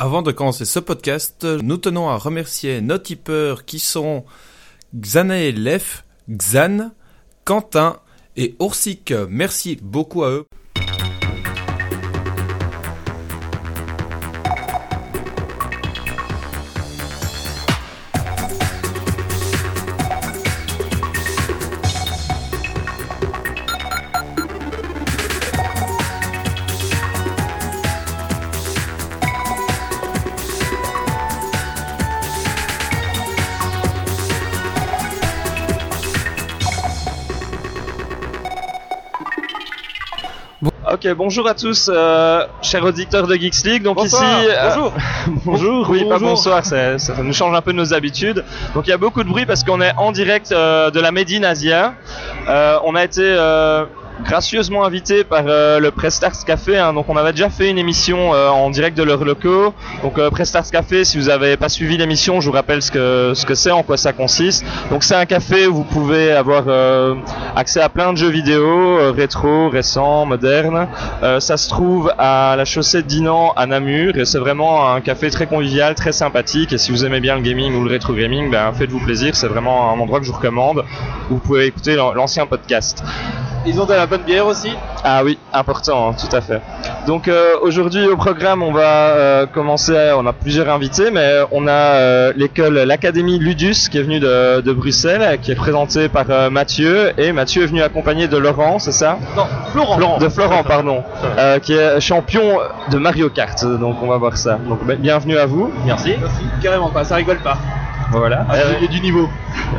Avant de commencer ce podcast, nous tenons à remercier nos tipeurs qui sont Xanaelef, Xan, Quentin et Oursic. Merci beaucoup à eux. Ok, bonjour à tous, euh, chers auditeurs de Geeks League. Donc Bonsoir, ici, euh, bonjour. bonjour, oui, pas bonsoir, ça, ça nous change un peu de nos habitudes. Donc il y a beaucoup de bruit parce qu'on est en direct euh, de la Médine Asia. Euh, on a été euh, gracieusement invité par euh, le Prestars Café. hein. donc on avait déjà fait une émission euh, en direct de leurs locaux. Donc euh, Prestars Café, si vous n'avez pas suivi l'émission, je vous rappelle ce que ce que c'est, en quoi ça consiste. Donc c'est un café où vous pouvez avoir euh, accès à plein de jeux vidéo rétro, récents, modernes. Ça se trouve à la chaussée de Dinan à Namur et c'est vraiment un café très convivial, très sympathique. Et si vous aimez bien le gaming ou le rétro gaming, ben faites-vous plaisir. C'est vraiment un endroit que je vous recommande. Vous pouvez écouter l'an- l'ancien podcast. Ils ont de la bonne bière aussi. Ah oui, important, hein, tout à fait. Donc euh, aujourd'hui au programme, on va euh, commencer. On a plusieurs invités, mais on a euh, l'école, l'académie Ludus qui est venue de, de Bruxelles, qui est présentée par euh, Mathieu. Et Mathieu est venu accompagné de Laurent, c'est ça? Non, Florent. De Florent, pardon, euh, qui est champion de Mario Kart. Donc on va voir ça. Donc ben, bienvenue à vous. Merci. Merci. Carrément pas, ça rigole pas. Voilà. Ah, Euh, Il y a du niveau.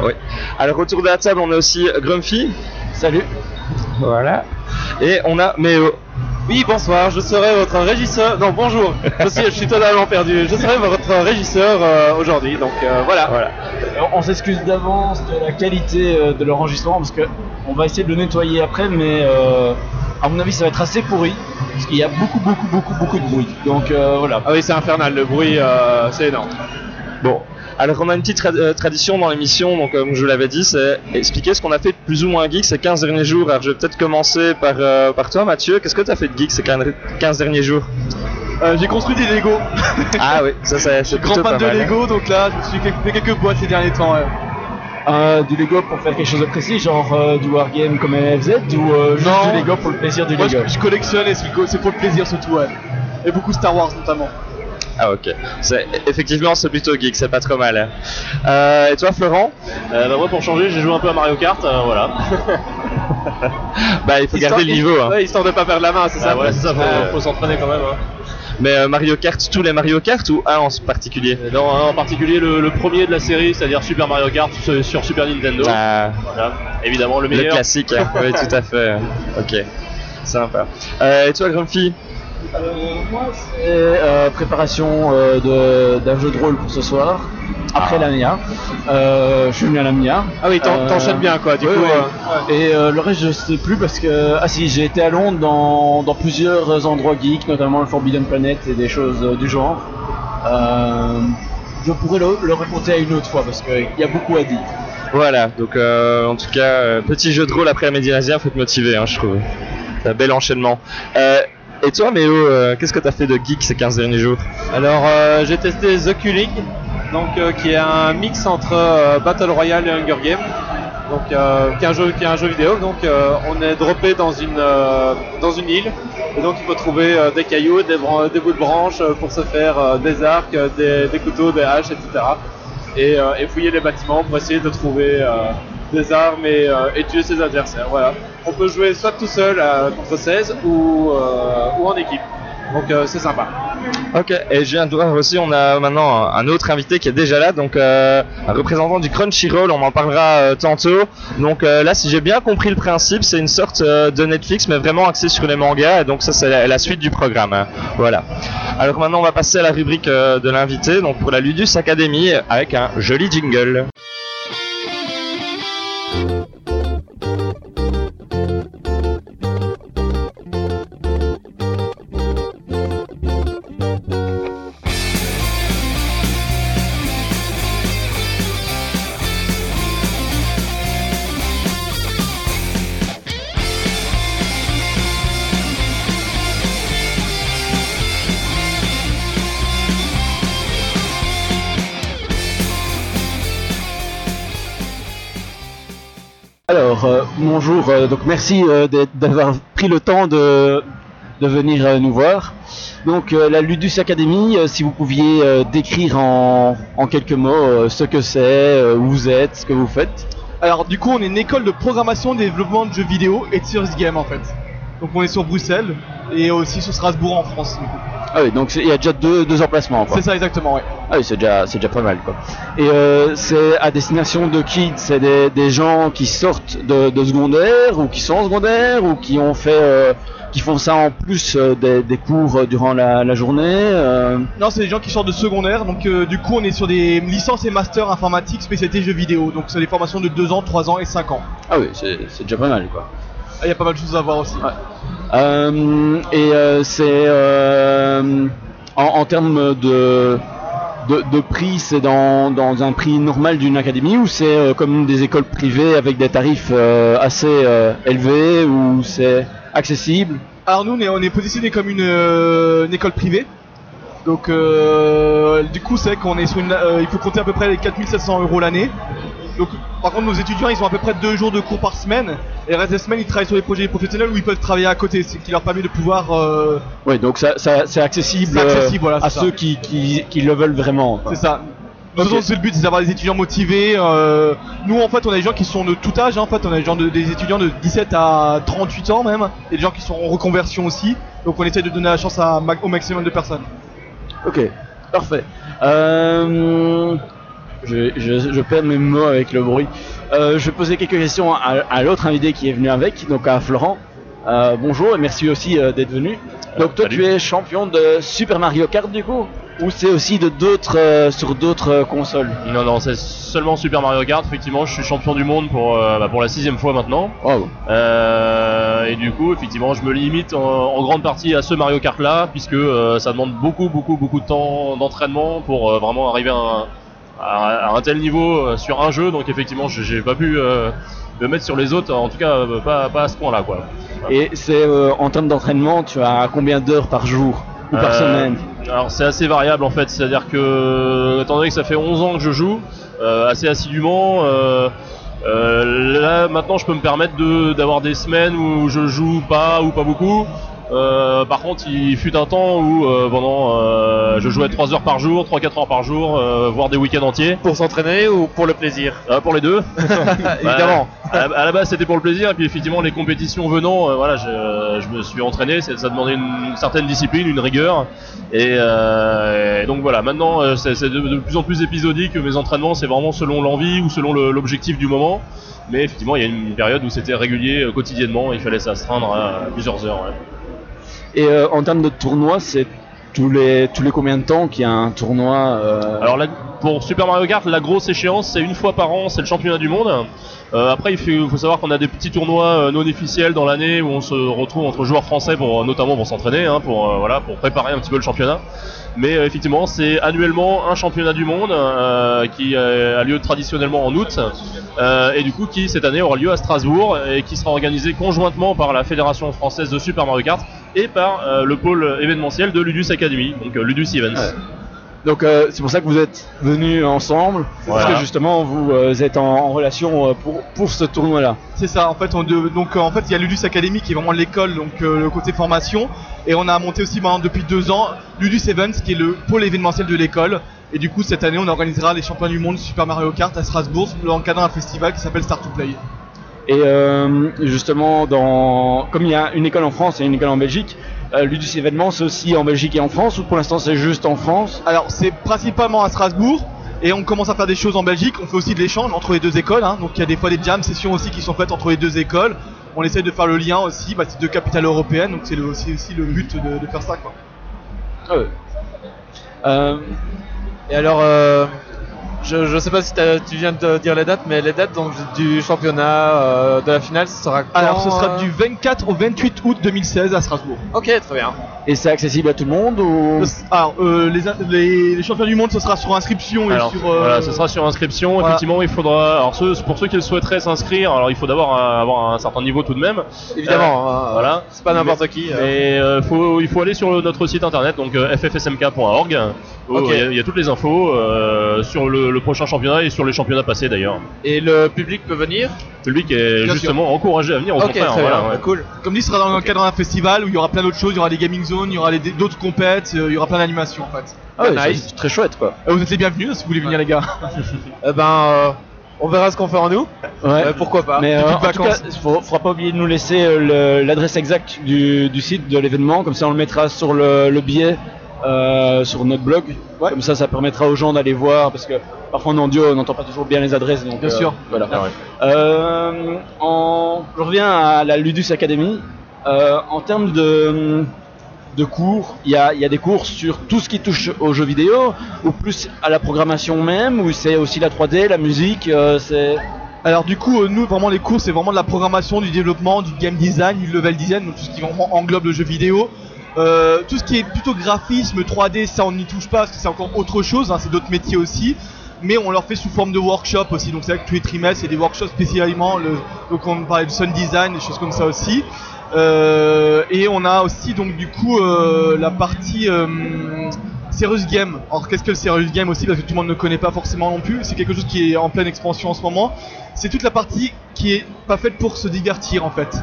oui. Alors autour de la table, on a aussi Grumpy. Salut. Voilà. Et on a Méo. Oui, bonsoir, je serai votre régisseur. Non, bonjour. Je suis, je suis totalement perdu. Je serai votre régisseur euh, aujourd'hui. Donc euh, voilà. Voilà. On s'excuse d'avance de la qualité euh, de l'enregistrement parce que on va essayer de le nettoyer après, mais euh, à mon avis ça va être assez pourri parce qu'il y a beaucoup beaucoup beaucoup beaucoup de bruit. Donc euh, voilà. Ah oui, c'est infernal. Le bruit, euh, c'est énorme. Bon, alors on a une petite tra- euh, tradition dans l'émission, donc comme je vous l'avais dit, c'est expliquer ce qu'on a fait de plus ou moins geek ces 15 derniers jours. Alors je vais peut-être commencer par, euh, par toi Mathieu, qu'est-ce que tu as fait de geek ces 15 derniers jours? Euh, J'ai construit des Lego. Ah oui, ça, ça Je c'est grand fan pas de mal. hein. Lego, donc là, je me suis fait quelques boîtes ces derniers temps. ouais. Euh, du Lego pour faire quelque chose de précis, genre euh, du wargame comme MFZ ou euh, juste Non. du Lego pour le plaisir du Moi, Lego? je, je collectionne et c'est c'est pour le plaisir surtout. Ouais. Et beaucoup Star Wars notamment. Ah ok, c'est, effectivement c'est plutôt geek, c'est pas trop mal. Euh, et toi Florent? Euh, bah, moi, pour changer, j'ai joué un peu à Mario Kart. euh, voilà. Bah il faut garder le niveau. Hein. Ouais, histoire de pas perdre la main, c'est ça. Ah ouais, c'est ça, faut, faut s'entraîner quand même. Hein. Mais Mario Kart, tous les Mario Kart ou un en particulier? Non, hein, en particulier le, le premier de la série, c'est-à-dire Super Mario Kart sur, Super Nintendo. Ah, Voilà. Évidemment, le Le meilleur. classique, hein. oui tout à fait. Ok, sympa. Et toi Grumpy? Euh, moi c'est euh, préparation euh, d'un jeu de rôle pour ce soir. Après Ah. la MIA. Euh, je suis venu à la MIA. Ah oui, t'en- Euh, t'enchaînes bien quoi. Du coup, euh, Et euh, le reste, je sais plus parce que. Ah si, j'ai été à Londres dans, dans plusieurs endroits geeks, notamment le Forbidden Planet et des choses euh, du genre. Euh, je pourrais le, le raconter à une autre fois parce qu'il y a beaucoup à dire. Voilà, donc euh, en tout cas, euh, petit jeu de rôle après la Médinasia, faut être motivé, hein, je trouve. C'est un bel enchaînement. Et toi, Méo, euh, qu'est-ce que t'as fait de geek ces 15 derniers jours Alors euh, j'ai testé The Q-League, donc euh, qui est un mix entre Battle Royale et Hunger Game. Donc qui est un jeu vidéo. Donc on est droppé dans une dans une île et donc il faut trouver des cailloux, des, bouts de branches pour se faire des arcs, des, couteaux, des haches, etc. Et, et fouiller les bâtiments pour essayer de trouver des armes et, euh, et tuer ses adversaires. Voilà. On peut jouer soit tout seul euh, contre 16 ou, euh, ou en équipe. Donc c'est sympa. Ok, et je viens de voir aussi, on a maintenant un, autre invité qui est déjà là, donc un représentant du Crunchyroll, on en parlera tantôt. Donc là, si j'ai bien compris le principe, c'est une sorte de Netflix, mais vraiment axé sur les mangas, et donc ça c'est la, suite du programme. Voilà. Alors maintenant, on va passer à la rubrique de l'invité, donc pour la Ludus Academy, avec un joli jingle. Alors, euh, bonjour, euh, donc merci euh, d'avoir pris le temps de, venir nous voir. Donc, la Ludus Academy, si vous pouviez décrire en, quelques mots ce que c'est, où vous êtes, ce que vous faites. Alors du coup on est une école de programmation, développement de jeux vidéo et de serious game en fait. Donc on est sur Bruxelles et aussi sur Strasbourg en France. du coup. Ah oui, donc il y a déjà deux, deux emplacements. C'est ça exactement ouais. Ah oui, c'est déjà, c'est déjà pas mal. Quoi. Et euh, c'est à destination de qui? C'est des, des gens qui sortent de, de secondaire ou qui sont en secondaire ou qui ont fait, euh, qui font ça en plus euh, des, des cours durant la, la journée. euh? Non c'est des gens qui sortent de secondaire donc du coup on est sur des licences et masters informatiques spécialité jeux vidéo. Donc c'est des formations de 2 ans, 3 ans et 5 ans. Ah oui, c'est c'est déjà pas mal. Quoi. Ah, Il y a pas mal de choses à voir aussi. Euh, et euh, c'est euh, en, en termes de, de, de prix, c'est dans, dans un prix normal d'une académie ou c'est comme des écoles privées avec des tarifs assez élevés ou c'est accessible? Alors nous on est, on est positionné comme une, une école privée. Donc euh, du coup c'est qu'on est sur une, euh, il faut compter à peu près les 4700 euros l'année. Donc par contre nos étudiants ils ont à peu près deux jours de cours par semaine et le reste des semaines ils travaillent sur des projets professionnels où ils peuvent travailler à côté, ce qui leur permet de pouvoir euh, Oui, donc ça, ça- c'est accessible, euh, voilà, à ceux qui, qui, qui le veulent vraiment. C'est ça. De toute Ok. façon, c'est le but, c'est d'avoir des étudiants motivés. euh, nous, en fait, on a des gens qui sont de tout âge. hein. En fait, on a des, gens de- des étudiants de 17 à 38 ans même, et des gens qui sont en reconversion aussi. Donc, on essaie de donner la chance à, au maximum de personnes. Ok, parfait. Euh, je, je, je perds mes mots avec le bruit. Euh, je vais poser quelques questions à, à l'autre invité qui est venu avec, donc à Florent. Euh, bonjour et merci aussi euh, d'être venu. Donc toi salut. tu es champion de Super Mario Kart du coup Ou c'est aussi de d'autres euh, sur d'autres consoles? Non, non, c'est seulement Super Mario Kart. Effectivement, je suis champion du monde pour, bah, pour la sixième fois maintenant. Euh, et du coup, effectivement, je me limite en, en grande partie à ce Mario Kart là, puisque ça demande beaucoup, beaucoup, beaucoup de temps d'entraînement pour vraiment arriver à un, à- à un tel niveau euh, sur un jeu. Donc, effectivement, j'ai pas pu euh, me mettre sur les autres, en tout cas, euh, pas, pas à ce point-là, quoi. Et c'est euh, en termes d'entraînement, tu as combien d'heures par jour ou par Euh, semaine? Alors c'est assez variable en fait, c'est-à-dire que étant donné que ça fait 11 ans que je joue, euh, assez assidûment, euh, euh, là maintenant je peux me permettre de d'avoir des semaines où je joue pas ou pas beaucoup. Euh, par contre, il fut un temps où euh, pendant euh, je jouais 3 heures par jour, 3-4 heures par jour, euh, voire des week-ends entiers. Pour s'entraîner ou pour le plaisir? Euh, pour les deux. Évidemment. À la, à la base, c'était pour le plaisir, et puis effectivement, les compétitions venant, euh, voilà, je, je me suis entraîné. Ça demandait une, certaine discipline, une rigueur, et, euh, et donc voilà. Maintenant, c'est de, de plus en plus épisodique. Mes entraînements, c'est vraiment selon l'envie ou selon l'objectif du moment. Mais effectivement, il y a une période où c'était régulier, euh, quotidiennement. Il fallait s'astreindre à plusieurs heures. ouais. Et euh, en termes de tournoi, c'est tous les tous les combien de temps qu'il y a un tournoi euh, Alors pour Super Mario Kart, la grosse échéance, c'est une fois par an, c'est le championnat du monde. Euh, après, il faut, savoir qu'on a des petits tournois non officiels dans l'année où on se retrouve entre joueurs français pour notamment pour s'entraîner, hein, pour voilà, pour préparer un petit peu le championnat. Mais effectivement, c'est annuellement un championnat du monde qui a lieu traditionnellement en août et du coup qui cette année aura lieu à Strasbourg et qui sera organisé conjointement par la Fédération française de Super Mario Kart et par euh, le pôle événementiel de Ludus Academy, donc euh, Ludus Events. Ouais. Donc euh, c'est pour ça que vous êtes venus ensemble, parce que justement vous euh, êtes en, en relation euh, pour, pour ce tournoi-là. C'est ça. En fait, on de- donc en fait, il y a Ludus Academy qui est vraiment l'école, donc euh, le côté formation, et on a monté aussi maintenant depuis deux ans Ludus Events qui est le pôle événementiel de l'école. Et du coup, cette année, on organisera les championnats du monde Super Mario Kart à Strasbourg dans le cadre d'un festival qui s'appelle Start to Play. Et euh, justement, dans, comme il y a une école en France et une école en Belgique, euh, Ludus événement c'est aussi en Belgique et en France, ou pour l'instant c'est juste en France? Alors, c'est principalement à Strasbourg. Et on commence à faire des choses en Belgique. On fait aussi de l'échange entre les deux écoles. hein. Donc il y a des fois des jam sessions aussi qui sont faites entre les deux écoles. On essaie de faire le lien aussi. Bah, c'est deux capitales européennes. Donc c'est aussi, aussi le but de, de faire ça. Quoi. Ah ouais. Euh, Et alors, euh, je, je sais pas si tu viens de dire les dates, mais les dates donc, du championnat euh, de la finale, ce sera quand Alors ce sera euh, du 24 au 28 août 2016 à Strasbourg. Ok, très bien. et c'est accessible à tout le monde ou Alors euh, les, les, les champions du monde ce sera sur inscription et Alors, sur... euh, voilà, ce sera sur inscription. voilà. Effectivement, il faudra. Alors, ceux, pour ceux qui le souhaiteraient s'inscrire, alors il faut d'abord avoir un certain niveau tout de même. Évidemment, hein, voilà. c'est pas n'importe qui. Et euh, faut, il faut aller sur notre site internet, donc ffsmk.org. Ok. Il y, a- il y a toutes les infos euh, sur le, le prochain championnat et sur les championnats passés d'ailleurs. Et le public peut venir Le public est Bien justement encouragé à venir au Ok, contraire. très voilà, bien, ouais. cool. Comme dit, ce sera dans le cadre d'un festival où il y aura plein d'autres choses, il y aura des gaming zones, il y aura les- d'autres compètes, euh, il y aura plein d'animations en fait. Ah ouais, Nice. c'est très chouette quoi. Euh, vous êtes les bienvenus si vous voulez venir les gars. Eh ben, euh, on verra ce qu'on fait en nous. Ouais. Euh, pourquoi pas Mais euh, en tout cas, vacances. faut, faudra pas oublier de nous laisser euh, le- l'adresse exacte du, du site de l'événement, comme ça on le mettra sur le, le billet euh, sur notre blog. Comme ça, ça permettra aux gens d'aller voir, parce que parfois en audio on n'entend pas toujours bien les adresses. Donc, Bien euh, sûr. Voilà. Ah ouais. Euh, en, je reviens à la Ludus Academy. En termes de, de cours, il y a, y a des cours sur tout ce qui touche aux jeux vidéo, ou plus à la programmation même, ou c'est aussi la 3D, la musique, c'est... Alors du coup, euh, nous vraiment les cours c'est vraiment de la programmation, du développement, du game design, du level design, donc tout ce qui vraiment englobe le jeu vidéo. Euh, tout ce qui est plutôt graphisme, 3D, ça on n'y touche pas parce que c'est encore autre chose, hein, c'est d'autres métiers aussi. Mais on leur fait sous forme de workshop aussi, donc c'est vrai que tous les trimestres il y a des workshops spécialement, le, donc on parlait de sound design, des choses comme ça aussi. Euh, et on a aussi donc du coup euh, la partie Serious Game. Alors qu'est-ce que le Serious Game aussi? Parce que tout le monde ne connaît pas forcément non plus. C'est quelque chose qui est en pleine expansion en ce moment. C'est toute la partie qui est pas faite pour se divertir en fait.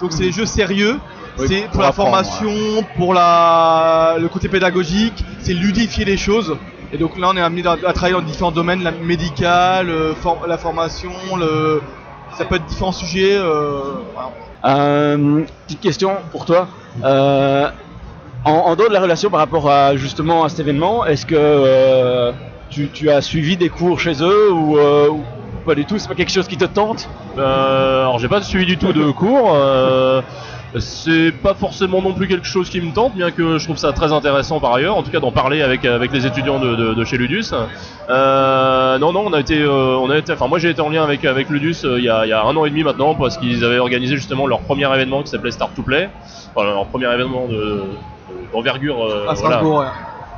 Donc c'est les jeux sérieux. Oui, c'est pour, pour la formation, pour la le côté pédagogique, c'est ludifier les choses. Et donc là on est amené à, travailler dans différents domaines, la médicale, euh, for- la formation, le ça peut être différents sujets. euh, voilà. Euh, petite question pour toi. Euh, en, en dehors de la relation par rapport à justement à cet événement, est-ce que tu, tu as suivi des cours chez eux ou, euh, ou pas du tout C'est pas quelque chose qui te tente Euh, alors j'ai pas suivi du tout de cours. euh, c'est pas forcément non plus quelque chose qui me tente, bien que je trouve ça très intéressant par ailleurs, en tout cas d'en parler avec avec les étudiants de, de, de chez Ludus. Euh, non non, on a été, on a été, enfin moi j'ai été en lien avec avec Ludus il y, a, il y a un an et demi maintenant parce qu'ils avaient organisé justement leur premier événement qui s'appelait Start to Play, enfin, leur premier événement de d'envergure voilà, ouais.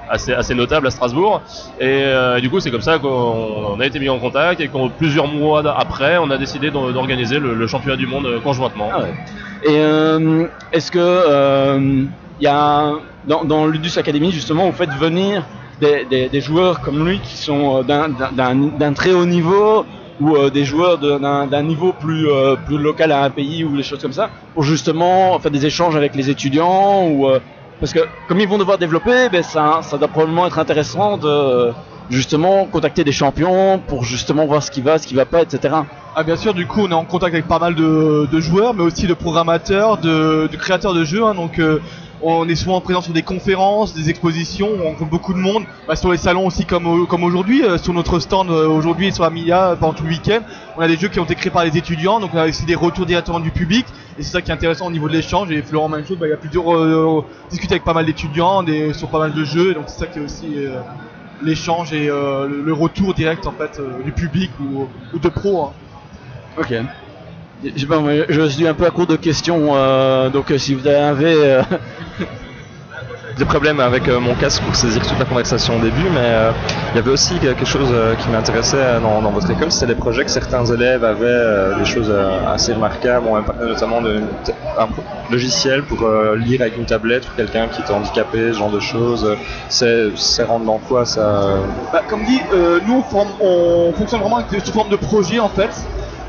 Assez, notable à Strasbourg. Et, euh, du coup, c'est comme ça qu'on on a été mis en contact et qu'en plusieurs mois après, on a décidé d'or- d'organiser le, championnat du monde euh, conjointement. Ah. Et euh, est-ce que il y a dans, Ludus Academy justement vous faites venir des, joueurs comme lui qui sont d'un- très haut niveau ou des joueurs d'un niveau plus local à un pays ou des choses comme ça pour justement faire des échanges avec les étudiants ou parce que comme ils vont devoir développer ben ça doit probablement être intéressant de justement contacter des champions pour justement voir ce qui va ce qui va pas etc Ah bien sûr, du coup on est en contact avec pas mal de, joueurs, mais aussi de programmateurs, de, de créateurs de jeux. hein, donc euh, on est souvent présent sur des conférences, des expositions, on rencontre beaucoup de monde. Bah, sur les salons aussi comme, au- comme aujourd'hui, euh, sur notre stand euh, aujourd'hui et sur Amilia pendant tout le week-end, on a des jeux qui ont été créés par les étudiants, donc on a aussi des retours directement du public. Et c'est ça qui est intéressant au niveau de l'échange. Et Florent même chose, bah, il a pu euh, discuter avec pas mal d'étudiants sur pas mal de jeux. Donc c'est ça qui est aussi euh, l'échange et le, retour direct en fait du public ou, de pro. hein. Je suis un peu à court de questions, euh, donc euh, si vous avez euh, des problèmes avec euh, mon casque pour saisir toute la conversation au début, mais euh, il y avait aussi quelque chose euh, qui m'intéressait euh, dans, dans votre école, c'était les projets que certains élèves avaient, euh, des choses euh, assez remarquables. On parlé notamment d'un logiciel pour euh, lire avec une tablette pour quelqu'un qui était handicapé, ce genre de choses. C'est c'est rentre dans quoi ça Bah, comme dit, euh, nous on, forme- on fonctionne vraiment avec sous forme de projet en fait.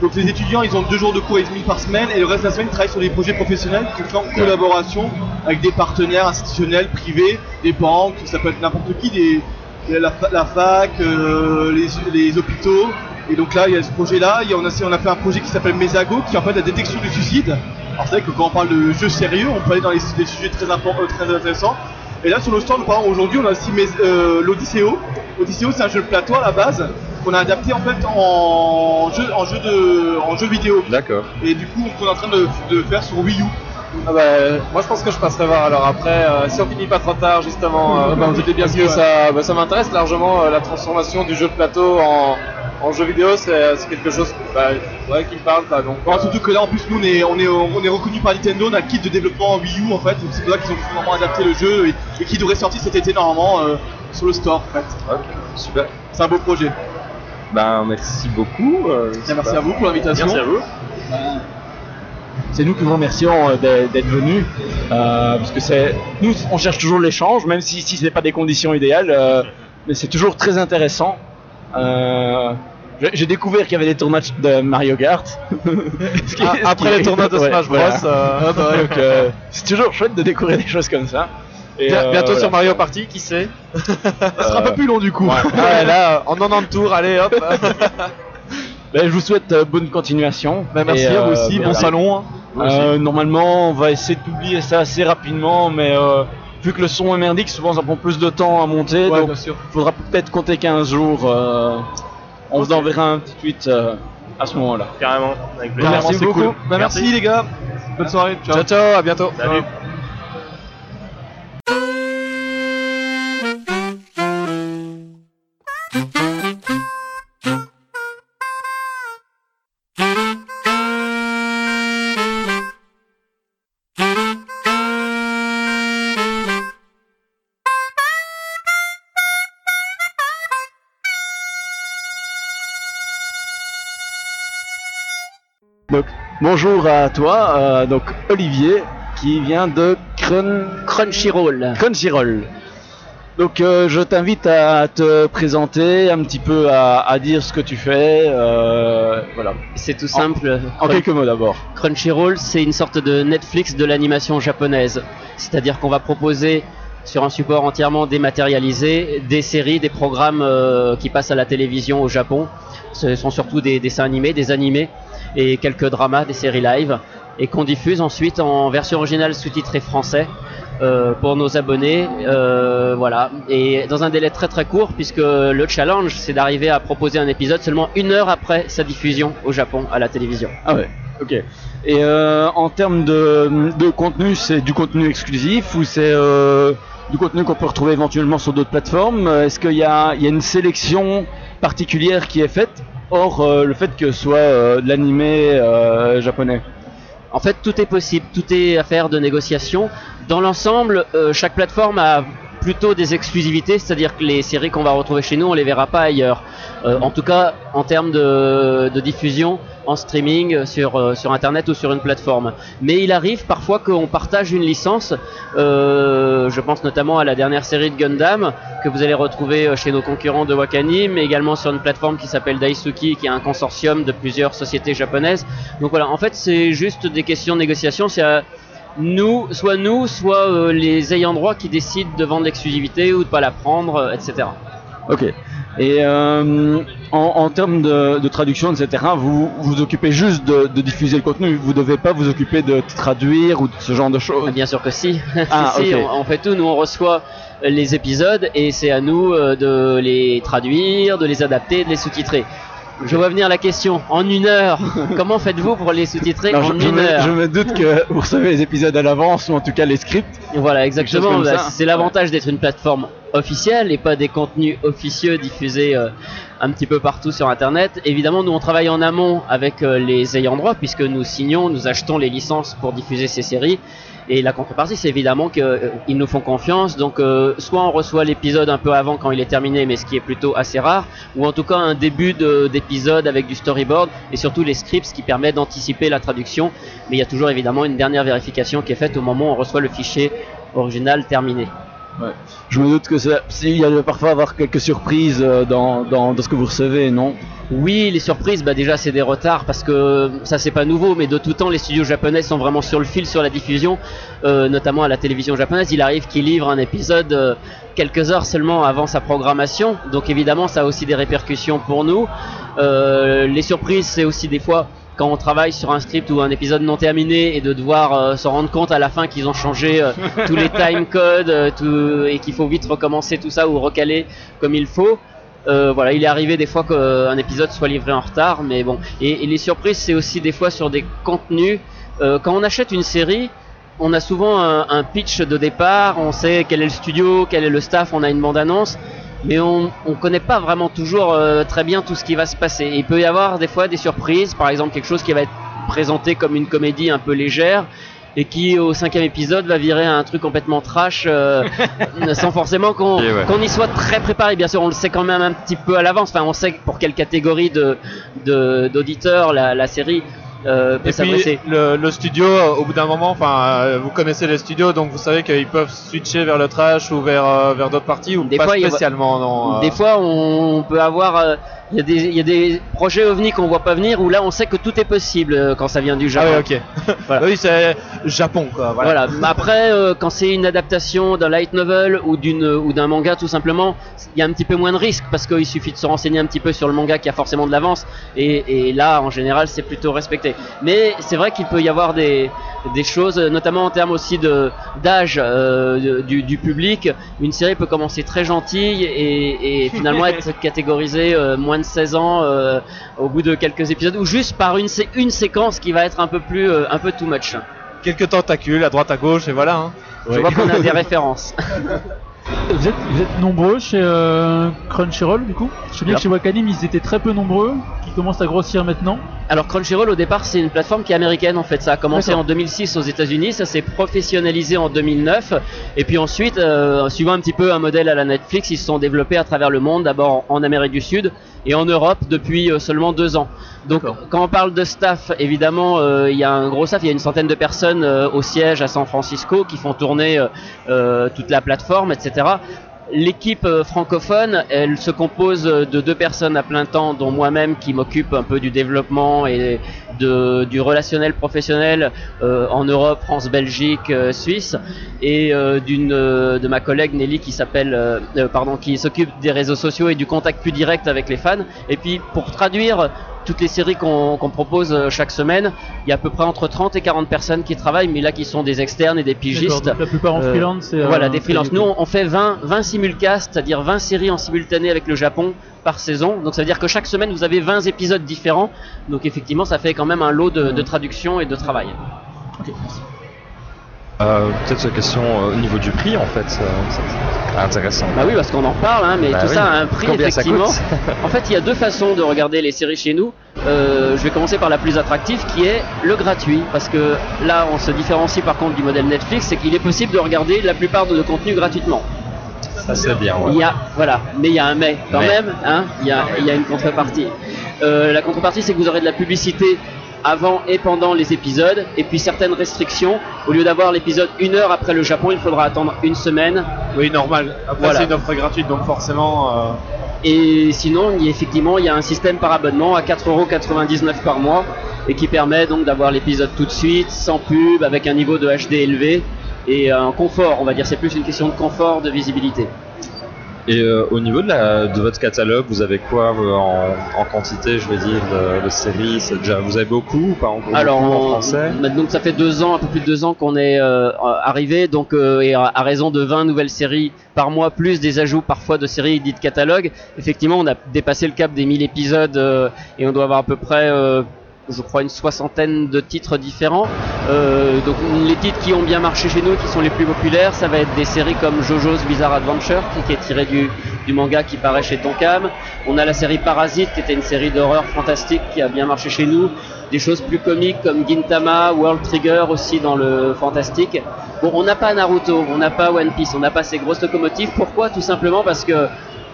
Donc les étudiants ils ont deux jours de cours et demi par semaine et le reste de la semaine ils travaillent sur des projets professionnels qui sont en collaboration avec des partenaires institutionnels, privés, des banques, ça peut être n'importe qui, des, la, fa- la fac, euh, les, les hôpitaux. Et donc là il y a ce projet là, il y a, on, a, on a fait un projet qui s'appelle Mesago qui est en fait la détection du suicide. Alors c'est vrai que quand on parle de jeux sérieux, on peut aller dans les, des sujets très, euh, très intéressants. Et là sur le stand, par exemple aujourd'hui on a aussi Mes- euh, l'Odysseo. Odysseo c'est un jeu de plateau à la base qu'on a adapté en fait en jeu, en jeu, de, en jeu vidéo. D'accord. Et du coup on est en train de, de faire sur Wii U. Ah bah, moi je pense que je passerai voir alors après euh, si on finit pas trop tard justement euh, bah, vous étiez bien parce sûr, que ça, bah, ça m'intéresse largement euh, la transformation du jeu de plateau en, en jeu vidéo c'est c'est quelque chose bah, ouais, qui me parle quoi, donc euh, surtout que là en plus nous on est, on est, on est reconnu par Nintendo, on a le kit de développement en Wii U en fait, donc c'est pour ça qu'ils ont vraiment adapté le jeu et, et qui devrait sortir cet été normalement euh, sur le store en fait. Ok, super. C'est un beau projet. Ben merci beaucoup. euh, Bien, merci pas. à vous pour l'invitation. Merci à vous. c'est nous qui vous remercions euh, d'être d'être venus. euh, parce que c'est. Nous, on cherche toujours l'échange, même si, si ce n'est pas des conditions idéales. euh, mais c'est toujours très intéressant. Euh, j'ai- découvert qu'il y avait des tournois de Mario Kart. Après les tournois de Ouais, Smash Bros, voilà. euh, Ah bah, donc, euh, c'est toujours chouette de découvrir des choses comme ça. Et, Bien- euh, bientôt voilà. sur Mario Party, qui sait Ça sera un peu plus long du coup. Ah ouais, là, en 90 tours, allez hop Ben, je vous souhaite euh, bonne continuation. Bah, merci à vous aussi, bon merci. salon. hein. Euh, normalement, on va essayer de publier ça assez rapidement, mais euh, vu que le son est merdique, souvent ça prend plus de temps à monter, Ouais, donc sûr. faudra peut-être compter 15 jours. euh, on vous enverra un petit tweet euh, à ce moment-là. Carrément, avec plaisir. Merci beaucoup. cool. Bah, merci. les gars. Bonne soirée. Ciao. Ciao, ciao, à bientôt. Salut. Donc, bonjour à toi, euh, donc Olivier, qui vient de Crun... Crunchyroll. Crunchyroll. Donc, euh, je t'invite à te présenter un petit peu, à, à dire ce que tu fais. euh, voilà. C'est tout simple. En quelques mots d'abord. Crunchyroll, c'est une sorte de Netflix de l'animation japonaise. C'est-à-dire qu'on va proposer sur un support entièrement dématérialisé des séries, des programmes euh, qui passent à la télévision au Japon. Ce sont surtout des dessins animés, des animés et quelques dramas, des séries live et qu'on diffuse ensuite en version originale sous-titrée français euh, pour nos abonnés. euh, voilà. Et dans un délai très très court puisque le challenge c'est d'arriver à proposer un épisode seulement une heure après sa diffusion au Japon à la télévision. Ah ouais, ok. Et euh, en termes de, contenu, c'est du contenu exclusif ou c'est du contenu qu'on peut retrouver éventuellement sur d'autres plateformes? Est-ce qu'il y a une sélection particulière qui est faite? Hors euh, le fait que ce soit euh, de l'animé euh, japonais En fait, tout est possible, tout est affaire de négociation. Dans l'ensemble, chaque plateforme a plutôt des exclusivités, c'est-à-dire que les séries qu'on va retrouver chez nous, on les verra pas ailleurs. Euh, en tout cas, en termes de, diffusion en streaming euh, sur, euh, sur Internet ou sur une plateforme. Mais il arrive parfois qu'on partage une licence. Je pense notamment à la dernière série de Gundam que vous allez retrouver chez nos concurrents de Wakani, mais également sur une plateforme qui s'appelle Daisuki, qui est un consortium de plusieurs sociétés japonaises. Donc voilà, en fait, c'est juste des questions de négociation. Nous, soit nous, soit euh, les ayants droit qui décident de vendre l'exclusivité ou de pas la prendre, euh, etc. Ok. Et euh, en, en termes de, de traduction, etc., vous vous occupez juste de, de diffuser le contenu. Vous devez pas vous occuper de traduire ou de ce genre de choses. Ah, Bien sûr que si. Ah, si, si, ok. on, on fait tout. Nous, on reçoit les épisodes et c'est à nous de les traduire, de les adapter, de les sous-titrer. Je vois venir la question. En une heure, comment faites-vous pour les sous-titrer en je, je une me, heure je me doute que vous recevez les épisodes à l'avance ou en tout cas les scripts. Voilà, exactement. Bah. C'est l'avantage d'être une plateforme officielle et pas des contenus officieux diffusés euh, un petit peu partout sur Internet. Évidemment, nous on travaille en amont avec euh, les ayants droit puisque nous signons, nous achetons les licences pour diffuser ces séries. Et la contrepartie, c'est évidemment qu'ils nous font confiance. Donc, euh, soit on reçoit l'épisode un peu avant quand il est terminé, mais ce qui est plutôt assez rare, ou en tout cas un début de- d'épisode avec du storyboard et surtout les scripts qui permet d'anticiper la traduction. Mais il y a toujours évidemment une dernière vérification qui est faite au moment où on reçoit le fichier original terminé. Je me doute que s'il y a parfois avoir quelques surprises euh, dans, dans ce que vous recevez, non? Oui, les surprises, bah déjà c'est des retards parce que ça c'est pas nouveau, mais de tout temps les studios japonais sont vraiment sur le fil sur la diffusion, euh, notamment à la télévision japonaise. Il arrive qu'ils livrent un épisode euh, quelques heures seulement avant sa programmation, donc évidemment ça a aussi des répercussions pour nous. Euh, les surprises, c'est aussi des fois quand on travaille sur un script ou un épisode non terminé et de devoir euh, se rendre compte à la fin qu'ils ont changé euh, tous les time codes euh, tout- et qu'il faut vite recommencer tout ça ou recaler comme il faut. Euh, voilà, il est arrivé des fois qu'un épisode soit livré en retard, mais bon. Et, les surprises, c'est aussi des fois sur des contenus. Euh, quand on achète une série, on a souvent un, pitch de départ, on sait quel est le studio, quel est le staff, on a une bande-annonce, mais on ne connaît pas vraiment toujours euh, très bien tout ce qui va se passer. Il peut y avoir des fois des surprises, par exemple quelque chose qui va être présenté comme une comédie un peu légère, et qui au cinquième épisode va virer à un truc complètement trash euh, sans forcément qu'on ouais. qu'on y soit très préparé bien sûr on le sait quand même un petit peu à l'avance enfin on sait pour quelle catégorie de de- d'auditeurs la, la série euh, peut Et puis s'adresser. le, le studio, euh, au bout d'un moment, enfin, euh, vous connaissez les studios, donc vous savez qu'ils peuvent switcher vers le trash ou vers euh, vers d'autres parties ou Des pas fois, spécialement. non, euh, Des fois, on peut avoir. Il y, a des- il y a des projets ovni qu'on voit pas venir où là, on sait que tout est possible euh, quand ça vient du Ah Japon. oui, ok. Voilà. oui, c'est Japon, quoi. Voilà. Voilà. Après, euh, quand c'est une adaptation d'un light novel ou d'une ou d'un manga, tout simplement, il y a un petit peu moins de risques parce qu'il suffit de se renseigner un petit peu sur le manga qui a forcément de l'avance. Et, et là, en général, c'est plutôt respecté. Mais c'est vrai qu'il peut y avoir des des choses, notamment en termes aussi de d'âge euh, du, du public. Une série peut commencer très gentille et, et finalement être catégorisée euh, moins de 16 ans euh, au bout de quelques épisodes ou juste par une sé- une séquence qui va être un peu plus euh, un peu too much. Quelques tentacules à droite à gauche et voilà. hein. Je vois qu'on a des références. Vous êtes, vous êtes nombreux chez euh, Crunchyroll du coup? Je sais bien que chez Wakanim ils étaient très peu nombreux, qui commencent à grossir maintenant. Alors Crunchyroll au départ c'est une plateforme qui est américaine en fait. Ça a commencé en 2006 aux États-Unis, ça s'est professionnalisé en 2009 et puis ensuite euh, suivant un petit peu un modèle à la Netflix, ils se sont développés à travers le monde, d'abord en Amérique du Sud et en Europe depuis euh, seulement deux ans. Donc quand on parle de staff, évidemment euh, il y a un gros staff, il y a une centaine de personnes euh, au siège à San Francisco qui font tourner euh, toute la plateforme, etc. L'équipe francophone, elle se compose de deux personnes à plein temps, dont moi-même qui m'occupe un peu du développement et de, du relationnel professionnel euh, en Europe, France, Belgique, euh, Suisse, et euh, d'une de ma collègue Nelly qui s'appelle, pardon, qui s'occupe des réseaux sociaux et du contact plus direct avec les fans. Et puis pour traduire toutes les séries qu'on propose euh, chaque semaine, il y a à peu près entre 30 et 40 personnes qui travaillent, mais là qui sont des externes et des pigistes. donc la plupart en Euh, freelance. c'est, euh, Voilà, des du- Nous, on fait 20, 20 simulcasts, c'est-à-dire 20 séries en simultané avec le Japon par saison. Donc ça veut dire que chaque semaine, vous avez 20 épisodes différents. Donc effectivement, ça fait quand même un lot de, de traduction et de travail. Euh, Peut-être une question euh, au niveau du prix en fait, euh, c'est intéressant. Bah oui, parce qu'on en parle, hein, mais Bah tout oui. ça a un prix Combien effectivement. en fait, il y a deux façons de regarder les séries chez nous. Euh, je vais commencer par la plus attractive, qui est le gratuit, parce que là, on se différencie par contre du modèle Netflix, c'est qu'il est possible de regarder la plupart de nos contenus gratuitement. Ça c'est bien. ouais. Il y a, voilà, mais il y a un mais quand Mais. même, hein, il y a, il y a une contrepartie. Euh, la contrepartie, c'est que vous aurez de la publicité avant et pendant les épisodes, et puis certaines restrictions. Au lieu d'avoir l'épisode une heure après le Japon, il faudra attendre une semaine. Oui, normal. Après, Voilà. c'est une offre gratuite, donc forcément. euh, Et sinon, effectivement, il y a un système par abonnement à 4,99€ par mois, et qui permet donc d'avoir l'épisode tout de suite, sans pub, avec un niveau de HD élevé, et un confort, on va dire, c'est plus une question de confort, de visibilité. Et euh, au niveau de, la, de votre catalogue, vous avez quoi euh, en, en quantité, je vais dire, de, de séries? C'est déjà, Vous avez beaucoup ou pas encore Alors, beaucoup en français? donc ça fait deux ans, un peu plus de deux ans qu'on est euh, arrivé, donc euh, et à, raison de 20 nouvelles séries par mois, plus des ajouts parfois de séries dites catalogue. Effectivement, on a dépassé le cap des 1000 épisodes euh, et on doit avoir à peu près, euh, je crois, une soixantaine de titres différents. Euh, donc les titres qui ont bien marché chez nous, qui sont les plus populaires, ça va être des séries comme JoJo's Bizarre Adventure, qui, est tiré du, du manga qui paraît chez Tonkam. On a la série Parasite, qui était une série d'horreur fantastique qui a bien marché chez nous. Des choses plus comiques comme Gintama, World Trigger aussi dans le fantastique. Bon, on n'a pas Naruto, on n'a pas One Piece, on n'a pas ces grosses locomotives. Pourquoi? Tout simplement parce que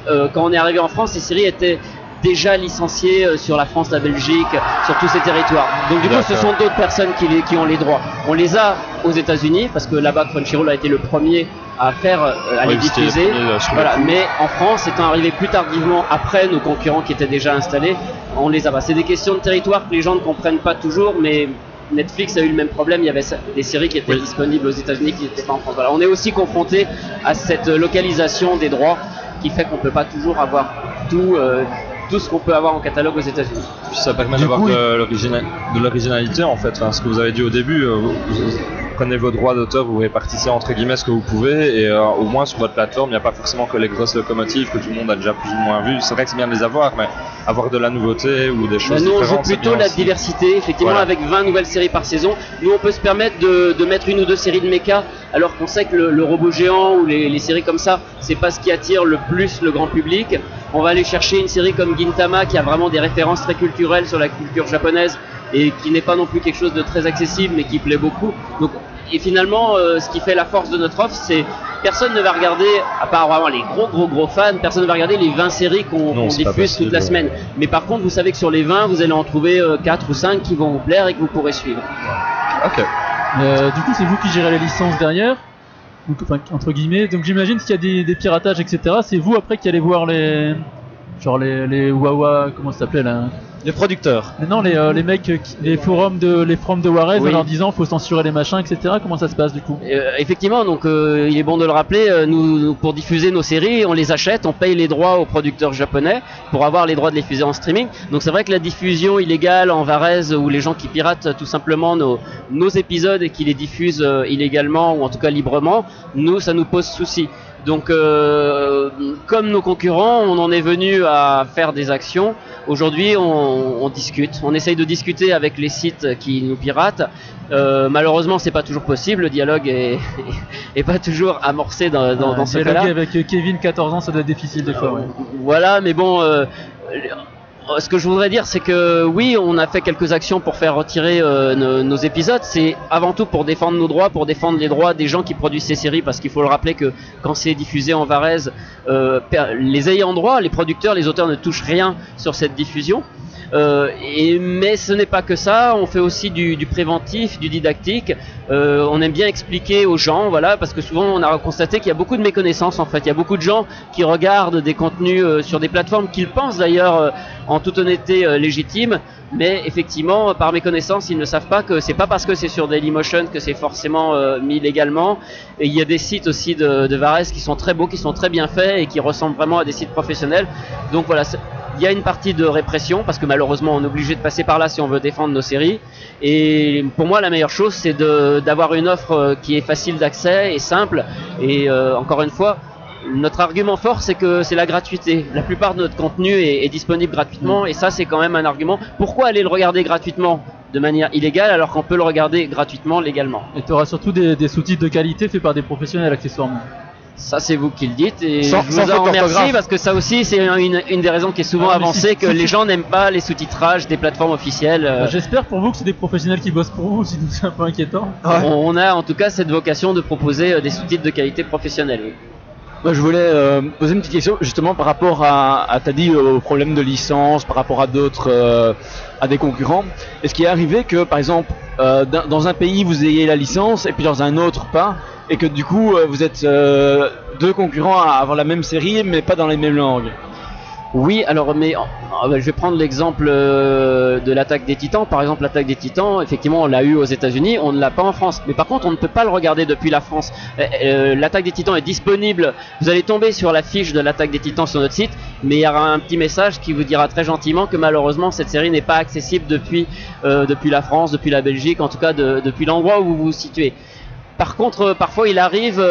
euh, quand on est arrivé en France, ces séries étaient déjà licenciées euh, sur la France, la Belgique, sur tous ces territoires. Donc du coup, ce sont d'autres personnes qui, les- qui ont les droits. On les a aux États-Unis parce que là-bas, Crunchyroll a été le premier à faire, euh, à les diffuser. euh, Voilà. Mais en France, étant arrivé plus tardivement après nos concurrents qui étaient déjà installés, on les a pas. C'est des questions de territoire que les gens ne comprennent pas toujours, mais Netflix a eu le même problème. Il y avait des séries qui étaient disponibles aux États-Unis qui n'étaient pas en France. Voilà. On est aussi confronté à cette localisation des droits qui fait qu'on peut pas toujours avoir tout, euh, tout ce qu'on peut avoir en catalogue aux États-Unis. Puis ça permet d'avoir de l'origina- de l'originalité en fait. Enfin, ce que vous avez dit au début, euh, vous, vous prenez vos droits d'auteur, vous répartissez entre guillemets ce que vous pouvez, et euh, au moins sur votre plateforme, il n'y a pas forcément que les grosses locomotives que tout le monde a déjà plus ou moins vues. C'est vrai que c'est bien de les avoir, mais avoir de la nouveauté ou des Bah, choses nous, on joue plutôt la aussi. diversité, effectivement, Voilà. avec 20 nouvelles séries par saison. Nous, on peut se permettre de, de mettre une ou deux séries de mecha, alors qu'on sait que le, le robot géant ou les, les séries comme ça, c'est pas ce qui attire le plus le grand public. On va aller chercher une série comme Gintama, qui a vraiment des références très culturelles sur la culture japonaise et qui n'est pas non plus quelque chose de très accessible, mais qui plaît beaucoup. Donc, et finalement, euh, ce qui fait la force de notre offre, c'est personne ne va regarder, à part vraiment les gros gros gros fans, personne ne va regarder les 20 séries qu'on diffuse possible, toute la ouais. semaine. Mais par contre, vous savez que sur les 20, vous allez en trouver 4 ou 5 qui vont vous plaire et que vous pourrez suivre. Ok. Euh, du coup, c'est vous qui gérez les licences derrière. Donc, enfin, entre guillemets. Donc, j'imagine qu'il y a des, des piratages, etc. C'est vous après qui allez voir les. Genre les, les Wawa, comment ça s'appelait là Les producteurs. Mais non, les, euh, les mecs, qui- les forums de, les forums de Warez Oui. en leur disant faut censurer les machins, etc. Comment ça se passe du coup? Euh, effectivement, donc euh, il est bon de le rappeler, euh, nous, nous, pour diffuser nos séries, on les achète, on paye les droits aux producteurs japonais pour avoir les droits de les diffuser en streaming. Donc c'est vrai que la diffusion illégale en Varese ou les gens qui piratent euh, tout simplement nos, nos épisodes et qui les diffusent euh, illégalement ou en tout cas librement, nous ça nous pose souci. Donc euh, comme nos concurrents, on en est venu à faire des actions. Aujourd'hui, on, on discute, on essaye de discuter avec les sites qui nous piratent. Euh, malheureusement, c'est pas toujours possible. Le dialogue est, est pas toujours amorcé dans, dans, dans ce Dialoguer cas-là. avec euh, Kevin, 14 ans, ça doit être difficile des fois. ouais. Voilà, mais bon, euh, ce que je voudrais dire, c'est que oui, on a fait quelques actions pour faire retirer euh, nos, épisodes. C'est avant tout pour défendre nos droits, pour défendre les droits des gens qui produisent ces séries, parce qu'il faut le rappeler que quand c'est diffusé en Varese, euh, les ayants droit, les producteurs, les auteurs ne touchent rien sur cette diffusion. Euh, et, mais ce n'est pas que ça, on fait aussi du, du préventif, du didactique. Euh, on aime bien expliquer aux gens, voilà, parce que souvent on a constaté qu'il y a beaucoup de méconnaissances en fait. Il y a beaucoup de gens qui regardent des contenus euh, sur des plateformes qu'ils pensent d'ailleurs euh, en toute honnêteté euh, légitimes, mais effectivement par méconnaissance ils ne savent pas que c'est pas parce que c'est sur Dailymotion que c'est forcément euh, mis légalement. Et il y a des sites aussi de, de Varese qui sont très beaux, qui sont très bien faits et qui ressemblent vraiment à des sites professionnels. Donc voilà, il y a une partie de répression parce que malheureusement on est obligé de passer par là si on veut défendre nos séries. Et pour moi la meilleure chose c'est d'avoir une offre euh, qui est facile d'accès et simple. Et euh, encore une fois, notre argument fort c'est que c'est la gratuité. La plupart de notre contenu est, est disponible gratuitement et ça c'est quand même un argument. Pourquoi aller le regarder gratuitement de manière illégale alors qu'on peut le regarder gratuitement légalement? Et tu auras surtout des, des sous-titres de qualité faits par des professionnels accessoirement. Ça, c'est vous qui le dites et Sans- je vous en remercie parce que ça aussi, c'est une, une des raisons qui est souvent Ah, avancée si- que si- les gens n'aiment pas les sous-titrages des plateformes officielles. euh, Bah, J'espère pour vous que c'est des professionnels qui bossent pour vous, sinon c'est un peu inquiétant. Ouais. on, on a en tout cas cette vocation de proposer euh, des sous-titres de qualité professionnelle. oui. Moi, je voulais euh, poser une petite question justement par rapport à, à t'as dit au problème de licence, par rapport à d'autres, euh, à des concurrents. Est-ce qu'il est arrivé que, par exemple, euh, dans un pays vous ayez la licence et puis dans un autre pas, et que du coup euh, vous êtes euh, deux concurrents à avoir la même série mais pas dans les mêmes langues? Oui, alors mais je vais prendre l'exemple euh, de l'attaque des Titans. Par exemple, l'attaque des Titans, effectivement, on l'a eu aux États-Unis, on ne l'a pas en France. Mais par contre, on ne peut pas le regarder depuis la France. Euh, euh, l'attaque des Titans est disponible. Vous allez tomber sur la fiche de l'attaque des Titans sur notre site, mais il y aura un petit message qui vous dira très gentiment que malheureusement cette série n'est pas accessible depuis depuis la France, depuis la Belgique, en tout cas de- depuis l'endroit où vous vous situez. Par contre, parfois il arrive,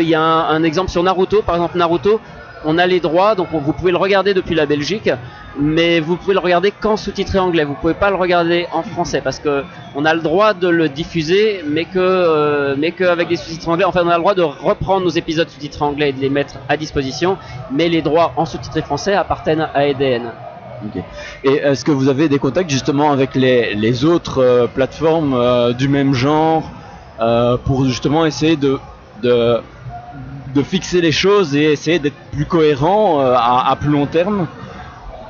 il y a un exemple sur Naruto, par exemple Naruto, on a les droits, donc on- vous pouvez le regarder depuis la Belgique, mais vous pouvez le regarder qu'en sous-titré anglais. Vous pouvez pas le regarder en français parce que on a le droit de le diffuser, mais que euh, qu'avec des sous-titres anglais. Enfin, on a le droit de reprendre nos épisodes sous-titrés anglais et de les mettre à disposition, mais les droits en sous-titré français appartiennent à EDN. Et est-ce que vous avez des contacts justement avec les, autres euh, plateformes euh, du même genre pour justement essayer de, de fixer les choses et essayer d'être plus cohérent euh, à, à plus long terme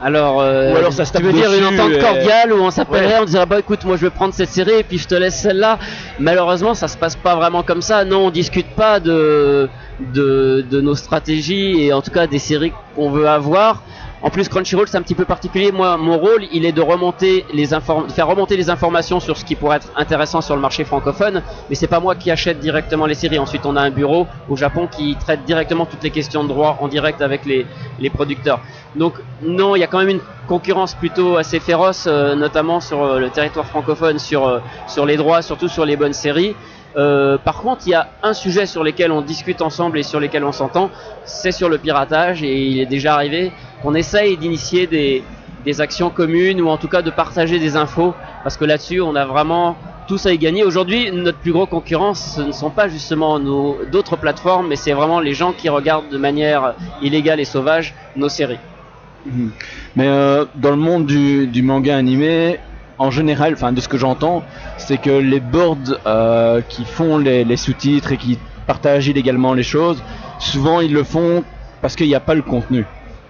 Alors, euh, Ou alors ça se tu tape veux dire une entente cordiale où on s'appellerait, Ouais. on dirait bah écoute, moi je vais prendre cette série et puis je te laisse celle-là. Malheureusement, ça se passe pas vraiment comme ça. Non, on discute pas de de, de nos stratégies et en tout cas des séries qu'on veut avoir. En plus, Crunchyroll, c'est un petit peu particulier. Moi, mon rôle, il est de remonter les faire remonter les informations sur ce qui pourrait être intéressant sur le marché francophone. Mais c'est pas moi qui achète directement les séries. Ensuite, on a un bureau au Japon qui traite directement toutes les questions de droit en direct avec les, les producteurs. Donc, non, il y a quand même une concurrence plutôt assez féroce, euh, notamment sur euh, le territoire francophone, sur, euh, sur les droits, surtout sur les bonnes séries. Euh, par contre, il y a un sujet sur lequel on discute ensemble et sur lequel on s'entend, c'est sur le piratage. Et il est déjà arrivé qu'on essaye d'initier des, actions communes ou en tout cas de partager des infos, parce que là-dessus, on a vraiment tous à y gagner. Aujourd'hui, notre plus gros concurrent, ce ne sont pas justement d'autres plateformes, mais c'est vraiment les gens qui regardent de manière illégale et sauvage nos séries. Mais euh, dans le monde du manga animé, en général, enfin de ce que j'entends, c'est que les boards euh, qui font les, sous-titres et qui partagent illégalement les choses, souvent ils le font parce qu'il n'y a pas le contenu.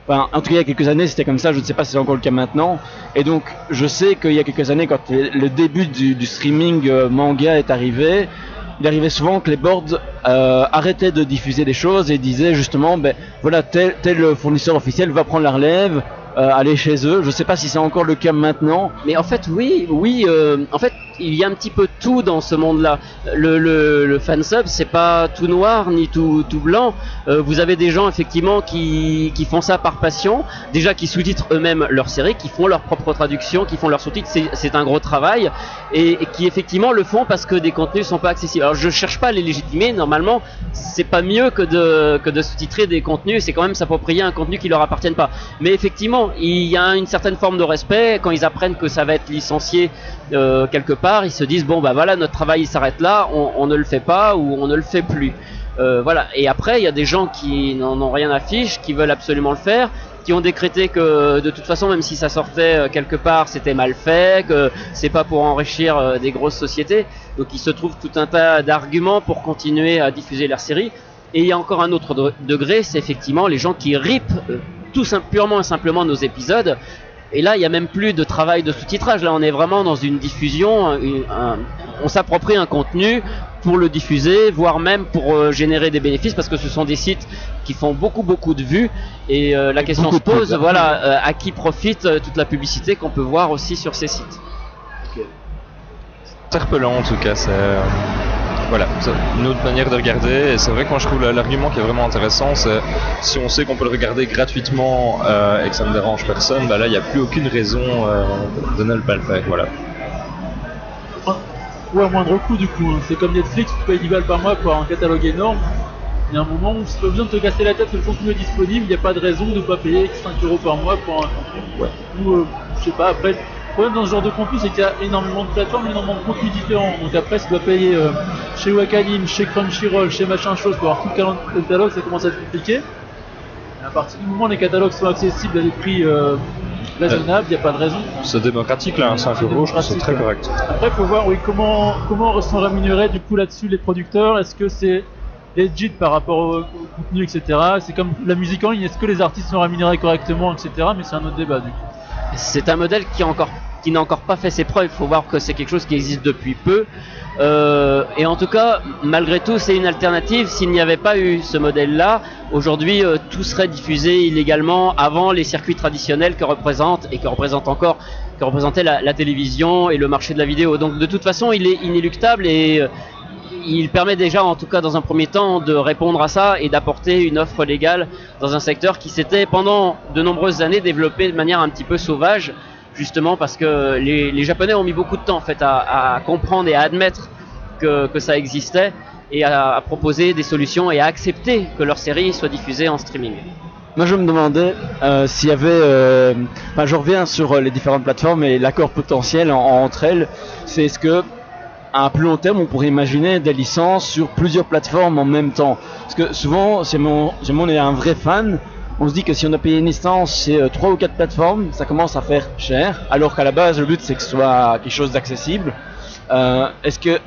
Enfin, en tout cas, il y a quelques années, c'était comme ça. Je ne sais pas si c'est encore le cas maintenant. Et donc, je sais qu'il y a quelques années, quand le début du, streaming euh, manga est arrivé, il arrivait souvent que les boards euh, arrêtaient de diffuser des choses et disaient justement, ben voilà, tel fournisseur officiel va prendre la relève, euh, aller chez eux. Je sais pas si c'est encore le cas maintenant. Mais en fait, oui, oui. euh, en fait, il y a un petit peu tout dans ce monde-là. Le, le, le fansub, c'est pas tout noir ni tout, tout blanc. Euh, vous avez des gens effectivement qui, qui font ça par passion, déjà qui sous-titrent eux-mêmes leur série, qui font leur propre traduction, qui font leurs sous-titres. C'est- un gros travail et, et qui effectivement le font parce que des contenus sont pas accessibles. Alors je cherche pas à les légitimer. Normalement, c'est pas mieux que de que de sous-titrer des contenus. C'est quand même s'approprier un contenu qui leur appartienne pas. Mais effectivement, il y a une certaine forme de respect quand ils apprennent que ça va être licencié euh, quelque part. Ils se disent bon bah voilà notre travail il s'arrête là, on, ne le fait pas ou on ne le fait plus. Euh, voilà. Et après, il y a des gens qui n'en ont rien à fiche, qui veulent absolument le faire, qui ont décrété que de toute façon, même si ça sortait euh, quelque part, c'était mal fait, que c'est pas pour enrichir des grosses sociétés. Donc, il se trouve tout un tas d'arguments pour continuer à diffuser leur série. Et il y a encore un autre de- degré, c'est effectivement les gens qui ripent tout purement et simplement nos épisodes. Et là, il n'y a même plus de travail de sous-titrage. Là, on est vraiment dans une diffusion. un- on s'approprie un contenu pour le diffuser, voire même pour euh, générer des bénéfices, parce que ce sont des sites qui font beaucoup, beaucoup de vues. Et euh, la question se pose, voilà, euh, à qui profite euh, toute la publicité qu'on peut voir aussi sur ces sites. interpellant en tout cas. Voilà, une autre manière de regarder. Et c'est vrai que moi je trouve l'argument qui est vraiment intéressant, c'est si on sait qu'on peut le regarder gratuitement euh, et que ça ne dérange personne, bah là il n'y a plus aucune raison euh, de ne pas le faire. Voilà. Ou à moindre coût du coup. hein. C'est comme Netflix, tu payes 10 balles par mois pour un catalogue énorme. Il y a un moment où c'est pas besoin de te casser la tête que le contenu est disponible, il n'y a pas de raison de ne pas payer 5 euros par mois pour un contenu. Ou euh, je sais pas, après, problème dans ce genre de contenu c'est qu'il y a énormément de plateformes, énormément de contenus différents. Donc après, si tu dois payer euh, chez Wakanim, chez Crunchyroll, chez machin chose pour avoir tout le catalogue, ça commence à être compliqué. Et à partir du moment où les catalogues sont accessibles à des prix euh, raisonnables, il n'y a pas de raison. C'est démocratique là, hein, 5 euros, je trouve c'est très correct. Après, il faut voir oui, comment, comment sont rémunérés du coup là-dessus les producteurs. Est-ce que c'est legit par rapport au, au contenu, etc. C'est comme la musique en ligne. Est-ce que les artistes sont rémunérés correctement, etc. Mais c'est un autre débat du coup. C'est un modèle qui, n'a encore pas fait ses preuves. Il faut voir que c'est quelque chose qui existe depuis peu. Euh, et en tout cas, malgré tout, c'est une alternative. S'il n'y avait pas eu ce modèle-là, aujourd'hui, euh, tout serait diffusé illégalement avant les circuits traditionnels que représente et que représente encore, que représentait la, la télévision et le marché de la vidéo. Donc, de toute façon, il est inéluctable et euh, il permet déjà, en tout cas dans un premier temps, de répondre à ça et d'apporter une offre légale dans un secteur qui s'était pendant de nombreuses années développé de manière un petit peu sauvage, justement parce que les, Japonais ont mis beaucoup de temps en fait à, comprendre et à admettre que, ça existait et à, proposer des solutions et à accepter que leur série soit diffusée en streaming. Moi, je me demandais euh, s'il y avait. euh, je reviens sur euh, les différentes plateformes et l'accord potentiel en- entre elles. C'est est-ce que à plus long terme, on pourrait imaginer des licences sur plusieurs plateformes en même temps. Parce que souvent, si on, est un vrai fan, on se dit que si on a payé une licence chez euh, trois ou quatre plateformes, ça commence à faire cher. Alors qu'à la base, le but c'est que ce soit quelque chose d'accessible. Euh, Est-ce que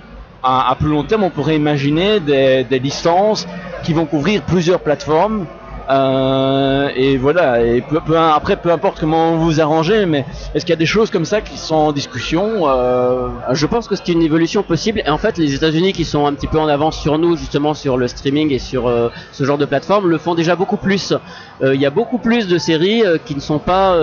à, à plus long terme, on pourrait imaginer des, des licences qui vont couvrir plusieurs plateformes euh, et voilà, et peu, après, peu importe comment vous vous arrangez, mais est-ce qu'il y a des choses comme ça qui sont en discussion euh... Je pense que c'est une évolution possible et en fait les États-Unis qui sont un petit peu en avance sur nous justement sur le streaming et sur euh, ce genre de plateforme le font déjà beaucoup plus. Il y a beaucoup plus de séries qui ne sont pas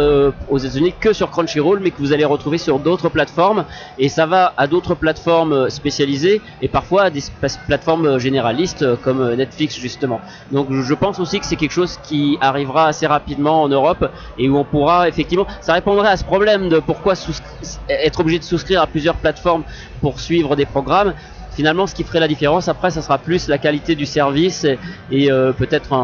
aux États-Unis que sur Crunchyroll mais que vous allez retrouver sur d'autres plateformes et ça va à d'autres plateformes spécialisées et parfois à des plateformes généralistes comme Netflix justement. Donc je pense aussi que c'est quelque chose qui arrivera assez rapidement en Europe et où on pourra effectivement, ça répondrait à ce problème de pourquoi être obligé de souscrire à plusieurs plateformes pour suivre des programmes. Finalement, ce qui ferait la différence après, ça sera plus la qualité du service et, et, euh, peut-être un,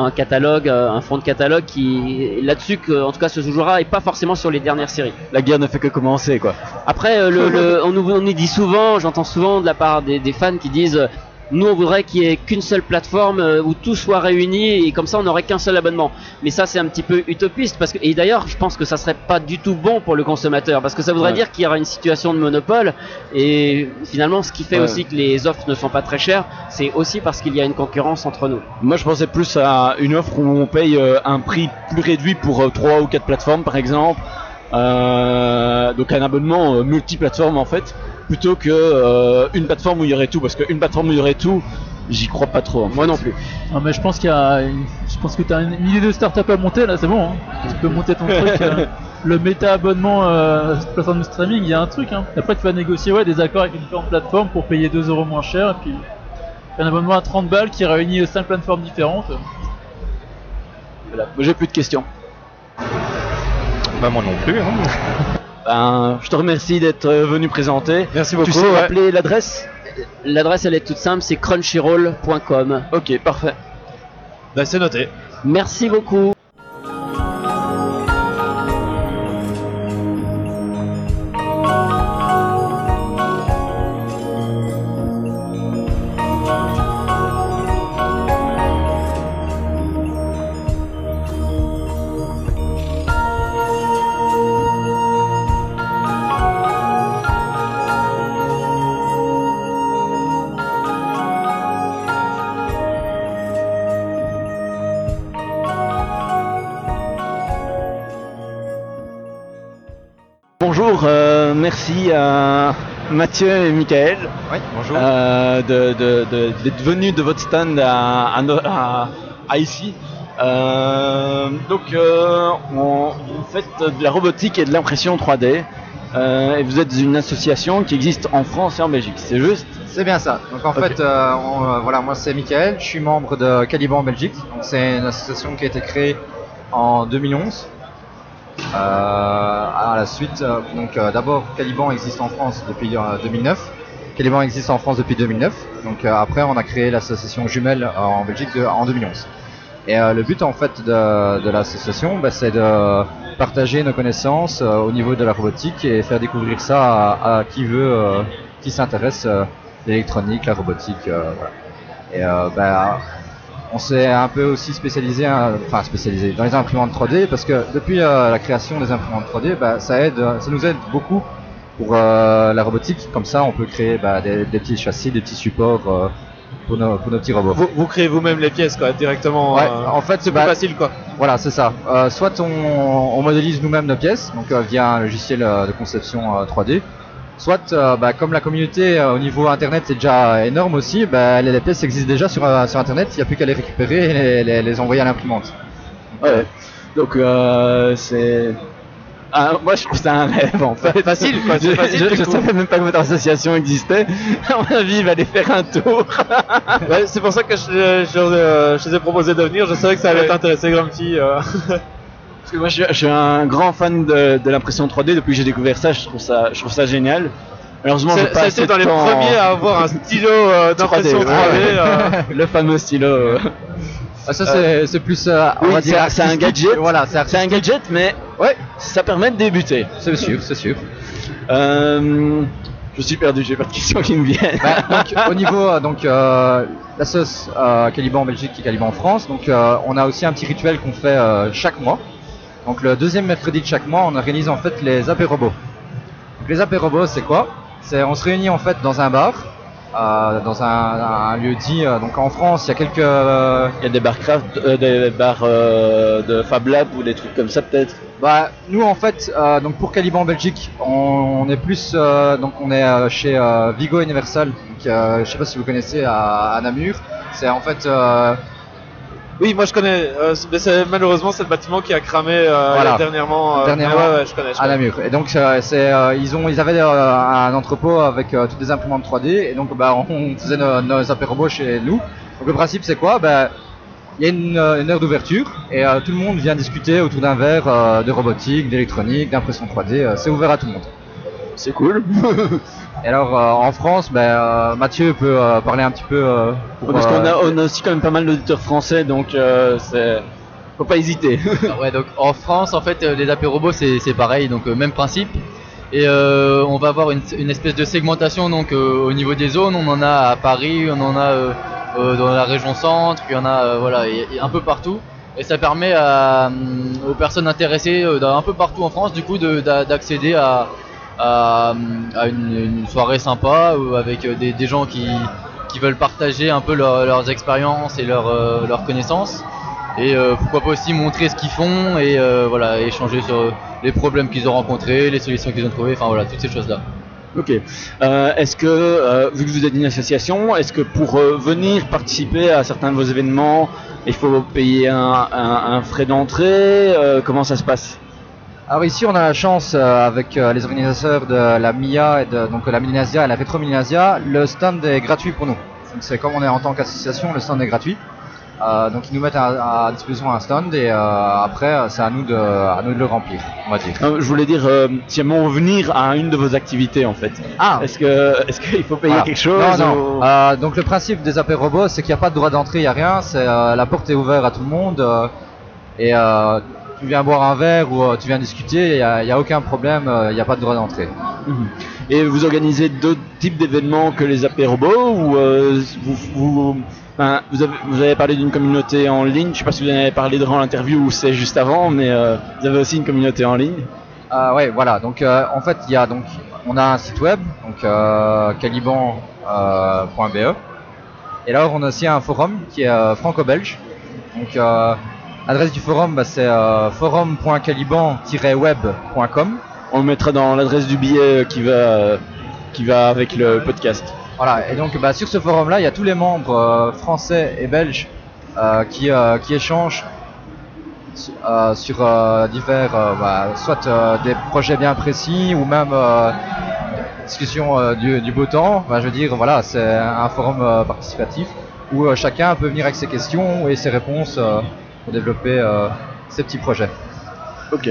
un- un catalogue, euh, un fond de catalogue qui là-dessus, en tout cas, se jouera et pas forcément sur les dernières séries. La guerre ne fait que commencer, quoi. Après, euh, le, le- on, nous, on nous dit souvent, j'entends souvent de la part des, des fans qui disent Nous, on voudrait qu'il y ait qu'une seule plateforme euh, où tout soit réuni et comme ça, on n'aurait qu'un seul abonnement. Mais ça, c'est un petit peu utopiste parce que et d'ailleurs, je pense que ça serait pas du tout bon pour le consommateur parce que ça voudrait Ouais. dire qu'il y aura une situation de monopole et finalement, ce qui fait Ouais. aussi que les offres ne sont pas très chères, c'est aussi parce qu'il y a une concurrence entre nous. Moi, je pensais plus à une offre où on paye euh, un prix plus réduit pour euh, trois ou quatre plateformes, par exemple. Euh, donc un abonnement multiplateforme en fait, plutôt que euh, une plateforme où il y aurait tout, parce qu'une plateforme où il y aurait tout, j'y crois pas trop. en Moi non plus. Non, mais je pense qu'il y a, une- je pense que tu as une, une idée de start-up à monter là, c'est bon. hein. Tu peux monter ton truc. euh, le méta abonnement euh, plateforme de streaming, il y a un truc. Hein. Après, tu vas négocier ouais, des accords avec une différentes plateformes pour payer 2 euros moins cher. Et puis, un abonnement à 30 balles qui réunit 5 plateformes différentes. Voilà. Moi, J'ai plus de questions. Bah moi non plus. Hein. Ben, je te remercie d'être euh, venu présenter. Merci Tu beaucoup. sais ouais. rappeler l'adresse? L'adresse, elle est toute simple, c'est crunchyroll.com. Ok, parfait. Bah, c'est noté. Merci beaucoup. Merci à Mathieu et Michael Oui, bonjour. euh, de- de- de- d'être venus de votre stand à, ici. Euh, donc, euh, on- vous faites de la robotique et de l'impression 3D. euh, et vous êtes une association qui existe en France et en Belgique, c'est juste C'est bien ça. Donc en fait, euh, on- euh, voilà, moi c'est Michael, je suis membre de Caliban en Belgique. Donc c'est une association qui a été créée en 2011. Euh, à la suite, euh, donc euh, d'abord Caliban existe en France depuis euh, 2009. Caliban existe en France depuis 2009. Donc après, on a créé l'association jumelle en Belgique en 2011. Et le but en fait de, l'association, bah, c'est de partager nos connaissances au niveau de la robotique et faire découvrir ça à, qui veut, qui s'intéresse l'électronique, la robotique, voilà. Et euh, bah, on s'est un peu aussi spécialisé, hein, enfin spécialisé dans les imprimantes 3D parce que depuis euh, la création des imprimantes 3D, bah, ça aide, ça nous aide beaucoup pour euh, la robotique. Comme ça, on peut créer bah, des, des petits châssis, des petits supports euh, pour, nos, pour nos petits robots. Vous, vous créez vous-même les pièces, quoi, directement. Ouais, euh, en fait, c'est bah, plus facile, quoi. Voilà, c'est ça. Euh, soit on, on modélise nous-mêmes nos pièces, donc euh, via un logiciel euh, de conception euh, 3D. Soit, euh, bah, comme la communauté euh, au niveau internet est déjà énorme aussi, bah, les, les pièces existent déjà sur, euh, sur internet, il n'y a plus qu'à les récupérer et les, les- les envoyer à l'imprimante. Ouais. Donc euh, c'est. Ah, moi je trouve ça un rêve en fait. Facile, quoi, c'est Je- facile, Je, je savais même pas que votre association existait. À mon avis, il va aller faire un tour. Ouais, c'est pour ça que je, je, je les ai proposé de venir. Je savais que ça allait Ouais. t'intéresser, Grumpy. euh. Parce que moi je, suis- je suis un grand fan de, de l'impression 3D. Depuis que j'ai découvert ça, je trouve ça, je trouve ça génial. Malheureusement, j'ai C'est- pas ça a assez été dans de les temps- premiers à avoir un stylo euh, d'impression 3D. 3D, ouais. euh. Le fameux stylo. euh. Ah, ça, c'est c'est plus. euh, on Oui, va c'est dire un- c'est un artistique. gadget. Voilà, c'est C'est un gadget, mais Ouais, ça permet de débuter. c'est sûr, c'est sûr. Euh, je suis perdu, j'ai pas de questions qui me viennent. Bah, donc, au niveau euh, donc euh, la sauce euh, Caliban en Belgique et Caliban en France, donc euh, on a aussi un petit rituel qu'on fait euh, chaque mois. Donc le deuxième mercredi de chaque mois, on organise en fait les apérobos. Donc, les apérobos, c'est quoi? C'est on se réunit en fait dans un bar, euh, dans un, un lieu dit. euh, donc en France, il y a quelques euh, Il y a des bars craft, euh, des bars euh, de Fab Lab ou des trucs comme ça peut-être? Bah, nous en fait, euh, donc pour Caliban en Belgique, on, on est plus, euh, donc on est euh, chez euh, Vigo Universal. Donc, euh, je sais pas si vous connaissez à, à Namur. C'est en fait, euh, Oui, moi je connais. euh, mais c'est- malheureusement, c'est le bâtiment qui a cramé euh, Voilà. dernièrement. euh, Dernièrement. mais ouais, ouais, je connais. je à connais. Namur. Et donc euh, c'est, euh, ils ont, ils avaient euh, un entrepôt avec euh, toutes les imprimantes 3D. Et donc bah on faisait nos, nos apérobos chez nous. Donc le principe c'est quoi? Bah il y a une, une heure d'ouverture et euh, tout le monde vient discuter autour d'un verre euh, de robotique, d'électronique, d'impression 3D. euh, c'est ouvert à tout le monde. C'est cool. Et alors euh, en France, bah, euh, Mathieu peut euh, parler un petit peu. euh, pour, Parce qu'on a, on a aussi quand même pas mal d'auditeurs français, donc c'est faut pas hésiter. Ah ouais, donc en France, en fait, les apérobos c'est c'est pareil, donc même principe. Et on va avoir une, une espèce de segmentation donc au niveau des zones. On en a à Paris, on en a dans la région centre, il y en a voilà, et- et un peu partout. Et ça permet à, hum, aux personnes intéressées d'un un peu partout en France du coup de- d'a- d'accéder à, à, une, soirée sympa euh, avec euh, des, gens qui, qui veulent partager un peu leur- leurs expériences et leurs euh, leurs connaissances et euh, pourquoi pas aussi montrer ce qu'ils font et voilà échanger sur les problèmes qu'ils ont rencontrés, les solutions qu'ils ont trouvées, enfin voilà toutes ces choses là. Ok. Est-ce que, vu que vous êtes une association, est-ce que pour venir participer à certains de vos événements, il faut payer un, un- frais d'entrée? Comment ça se passe? Alors ici, on a la chance euh, avec euh, les organisateurs de la MIA et de donc la Milinasia et la Retro Milinasia, le stand est gratuit pour nous. Donc c'est comme on est en tant qu'association, le stand est gratuit. Euh, donc ils nous mettent à, à disposition un stand et euh, après euh, c'est à nous de à nous de le remplir, on va dire. Je voulais dire, euh, si on veut venir à une de vos activités en fait. Ah. Est-ce que, est-ce qu'il faut payer Voilà. quelque chose Non, non. ou- Euh, donc le principe des AP robots, c'est qu'il n'y a pas de droit d'entrée, il n'y a rien. C'est euh, la porte est ouverte à tout le monde euh, et euh, tu viens boire un verre ou euh, tu viens discuter, il n'y a, aucun problème, euh, il n'y a pas de droit d'entrée. Mhm. Et vous organisez d'autres types d'événements que les AP robots ou euh, vous, vous, enfin, vous, avez, vous avez parlé d'une communauté en ligne, je sais pas si vous en avez parlé durant l'interview ou c'est juste avant, mais euh, vous avez aussi une communauté en ligne? Ah ouais, voilà. Donc euh, en fait, il y a donc on a un site web, donc euh, caliban.be. et là, on a aussi un forum qui est euh, franco-belge. Donc euh, l'adresse du forum, bah, c'est euh, forum.caliban-web.com. On le mettra dans l'adresse du billet qui va, euh, qui va avec le podcast. Voilà. Et donc bah, sur ce forum-là, il y a tous les membres euh, français et belges euh, qui euh, qui échangent su- euh, sur euh, divers, euh, bah, soit euh, des projets bien précis ou même euh, discussion euh, du, du beau temps. Bah, je veux dire, voilà, c'est un forum euh, participatif où euh, chacun peut venir avec ses questions et ses réponses euh, pour développer euh, ses petits projets. Ok.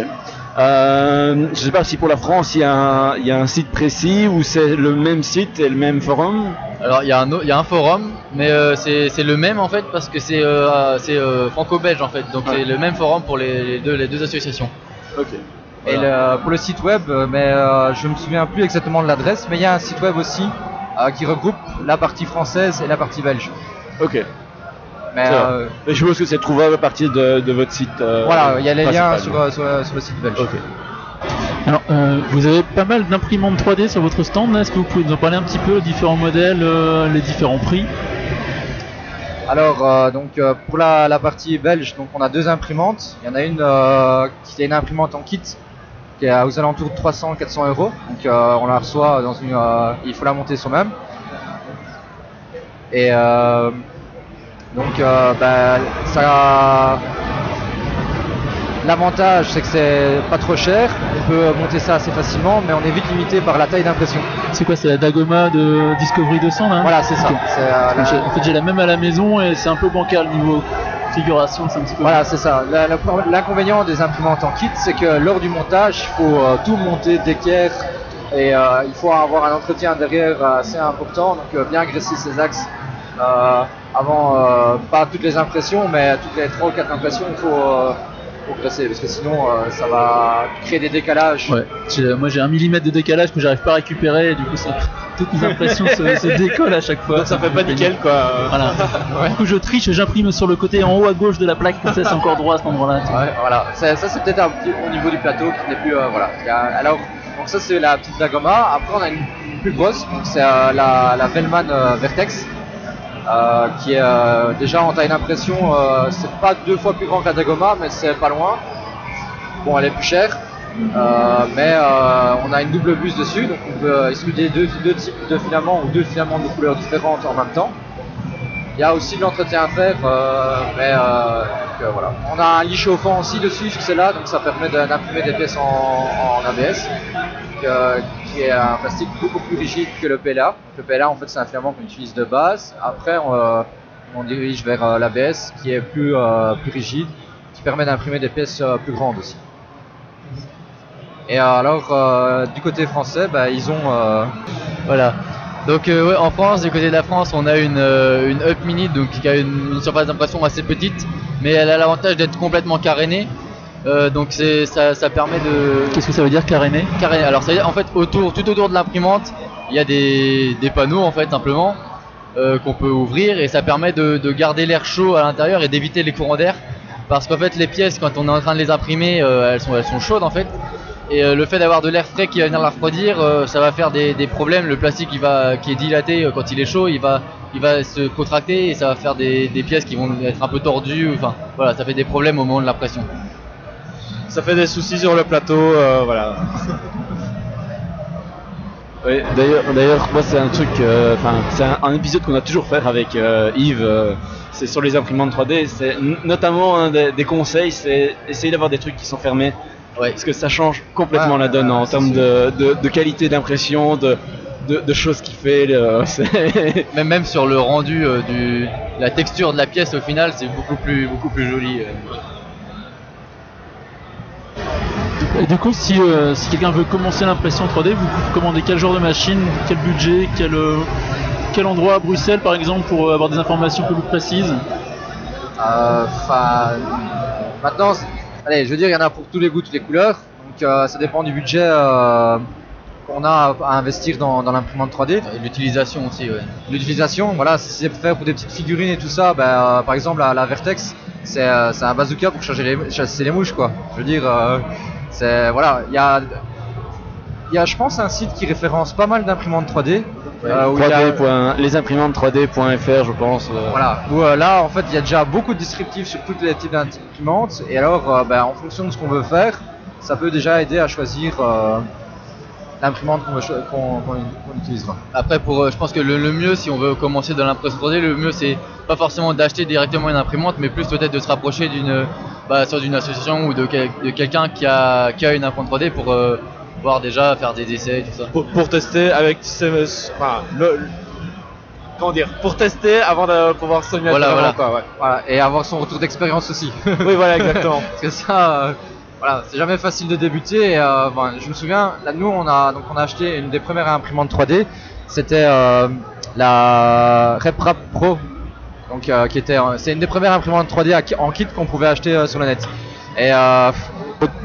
Euh, je sais pas si pour la France il y, a un- il y a un site précis ou c'est le même site et le même forum? Alors il y, a un au- il y a un forum, mais euh, c'est le même en fait parce que c'est euh, euh, franco-belge en fait, donc c'est le même forum pour les, les deux, les deux associations. Ok. Et le- pour le site web, mais euh, je me souviens plus exactement de l'adresse, mais il y a un site web aussi euh, qui regroupe la partie française et la partie belge. Ok. Mais euh, Et je suppose que c'est trouvable à partir de, de votre site. euh, voilà, il y a les liens sur, euh, sur, sur le site belge. Alors, euh, vous avez pas mal d'imprimantes 3D sur votre stand. Est-ce que vous pouvez nous en parler un petit peu, les différents modèles, euh, les différents prix? Alors, euh, donc euh, pour la, la partie belge, donc on a deux imprimantes. Il y en a une euh, qui est une imprimante en kit qui est aux alentours de 300-400 euros. Donc euh, on la reçoit dans une, euh, il faut la monter soi-même. Et euh, donc euh, bah, ça, l'avantage c'est que c'est pas trop cher. On peut monter ça assez facilement, mais on est vite limité par la taille d'impression. C'est quoi C'est la Dagoma de Discovery 200 là Voilà, c'est ça. Euh, la- En fait, j'ai la même à la maison et c'est un peu bancal niveau configuration. C'est un petit peu. Voilà, c'est ça. L'inconvénient des imprimantes en kit, c'est que lors du montage, il faut euh, tout monter d'équerre et euh, il faut avoir un entretien derrière assez important, donc bien graisser ses axes euh, avant, euh, pas toutes les impressions, mais toutes les 3 ou 4 impressions, il faut, euh, faut graisser parce que sinon euh, ça va créer des décalages. Ouais. Moi j'ai un millimètre de décalage que j'arrive pas à récupérer et du coup ça, toutes mes impressions se, se décollent à chaque fois. Donc ça fait pas nickel quoi. Voilà. Du coup je triche, j'imprime sur le côté en haut à gauche de la plaque, comme ça c'est encore droit à cet endroit-là. Ouais, voilà. Ça, ça, c'est peut-être un petit au niveau du plateau qui n'est plus. euh, voilà. Alors, donc ça c'est la petite Dagoma. Après on a une, une plus grosse. donc C'est euh, la, la Velman euh, Vertex. Euh, qui est euh, déjà en taille d'impression, euh, c'est pas deux fois plus grand que la Dagoma, mais c'est pas loin. Bon, elle est plus chère, mais on a une double buse dessus, donc on peut extruder deux, types de filaments ou deux filaments de couleurs différentes en même temps. Il y a aussi de l'entretien à faire, mais voilà. On a un lit chauffant aussi dessus, c'est là, donc ça permet d'imprimer des pièces en, ABS, qui est un plastique beaucoup plus rigide que le PLA. Le PLA, en fait, c'est un filament qu'on utilise de base. Après, on, euh, dirige vers euh, l'ABS, qui est plus, euh, plus rigide, qui permet d'imprimer des pièces plus grandes aussi. Et alors, du côté français, bah, ils ont... Voilà. Donc en France, du côté de la France, on a une, une Up Mini donc, qui a une surface d'impression assez petite, mais elle a l'avantage d'être complètement carénée. Euh, donc c'est ça, ça permet de. Qu'est-ce que ça veut dire caréner Caréner. Alors ça veut dire en fait autour, tout autour de l'imprimante, il y a des, des panneaux en fait simplement euh, qu'on peut ouvrir et ça permet de, de garder l'air chaud à l'intérieur et d'éviter les courants d'air. Parce qu'en fait les pièces quand on est en train de les imprimer, euh, elles sont elles sont chaudes en fait. Et le fait d'avoir de l'air frais qui va venir la refroidir, ça va faire des, des problèmes. Le plastique il va, qui est dilaté quand il est chaud, il va, il va se contracter et ça va faire des, des pièces qui vont être un peu tordues. Enfin voilà, ça fait des problèmes au moment de la pression. Ça fait des soucis sur le plateau, euh, voilà. Oui, d'ailleurs, d'ailleurs, moi c'est un truc, euh, enfin c'est un, un épisode qu'on a toujours fait avec euh, Yves. c'est sur les imprimantes 3D. C'est n- notamment un des, des conseils, c'est essayer d'avoir des trucs qui sont fermés, parce que ça change complètement Ouais, la donne en c'est termes de, de, de qualité d'impression, de, de, choses qu'il fait. c'est- Même même sur le rendu du, la texture de la pièce au final, c'est beaucoup plus, beaucoup plus joli. Et du coup, si, euh, si quelqu'un veut commencer l'impression 3D, vous commandez quel genre de machine, quel budget, quel, euh, endroit à Bruxelles par exemple pour euh, avoir des informations plus précises maintenant, allez, je veux dire, il y en a pour tous les goûts, toutes les couleurs. Donc, ça dépend du budget qu'on a à, investir dans, dans l'imprimante 3D. Et l'utilisation aussi, ouais. L'utilisation, voilà, si c'est faire pour des petites figurines et tout ça, ben, euh, par exemple, la, la Vertex, c'est euh, un bazooka pour charger les, chasser les mouches, quoi. Je veux dire, euh, c'est voilà, il y a, il y a, je pense, un site qui référence pas mal d'imprimantes 3D. euh, où il y a- 3D point- les imprimantes 3D.fr, je pense. euh. Voilà, où euh, là en fait il y a déjà beaucoup de descriptifs sur tous les types d'imprimantes et alors ben, en fonction de ce qu'on veut faire, ça peut déjà aider à choisir l'imprimante qu'on qu'on utilisera. Après, pour, euh, je pense que le, le mieux, si on veut commencer dans l'impression 3D, le mieux c'est pas forcément d'acheter directement une imprimante, mais plus peut-être de se rapprocher d'une, bah, d'une association ou de, quel- de quelqu'un qui a, qui a une imprimante 3D pour euh, voir déjà faire des essais, tout ça. Pour, pour tester avec enfin, le, le- comment dire, pour tester avant de pouvoir se mettre Voilà, vraiment, voilà. quoi, ouais. Voilà, et avoir son retour d'expérience aussi. Oui, voilà, exactement. Parce que ça, euh, voilà, c'est jamais facile de débuter. Et, euh, bon, je me souviens, là, nous, on a donc on a acheté une des premières imprimantes 3D. C'était euh, la RepRap Pro, donc euh, qui était, c'est une des premières imprimantes 3D à ki- en kit qu'on pouvait acheter sur le net. Et euh,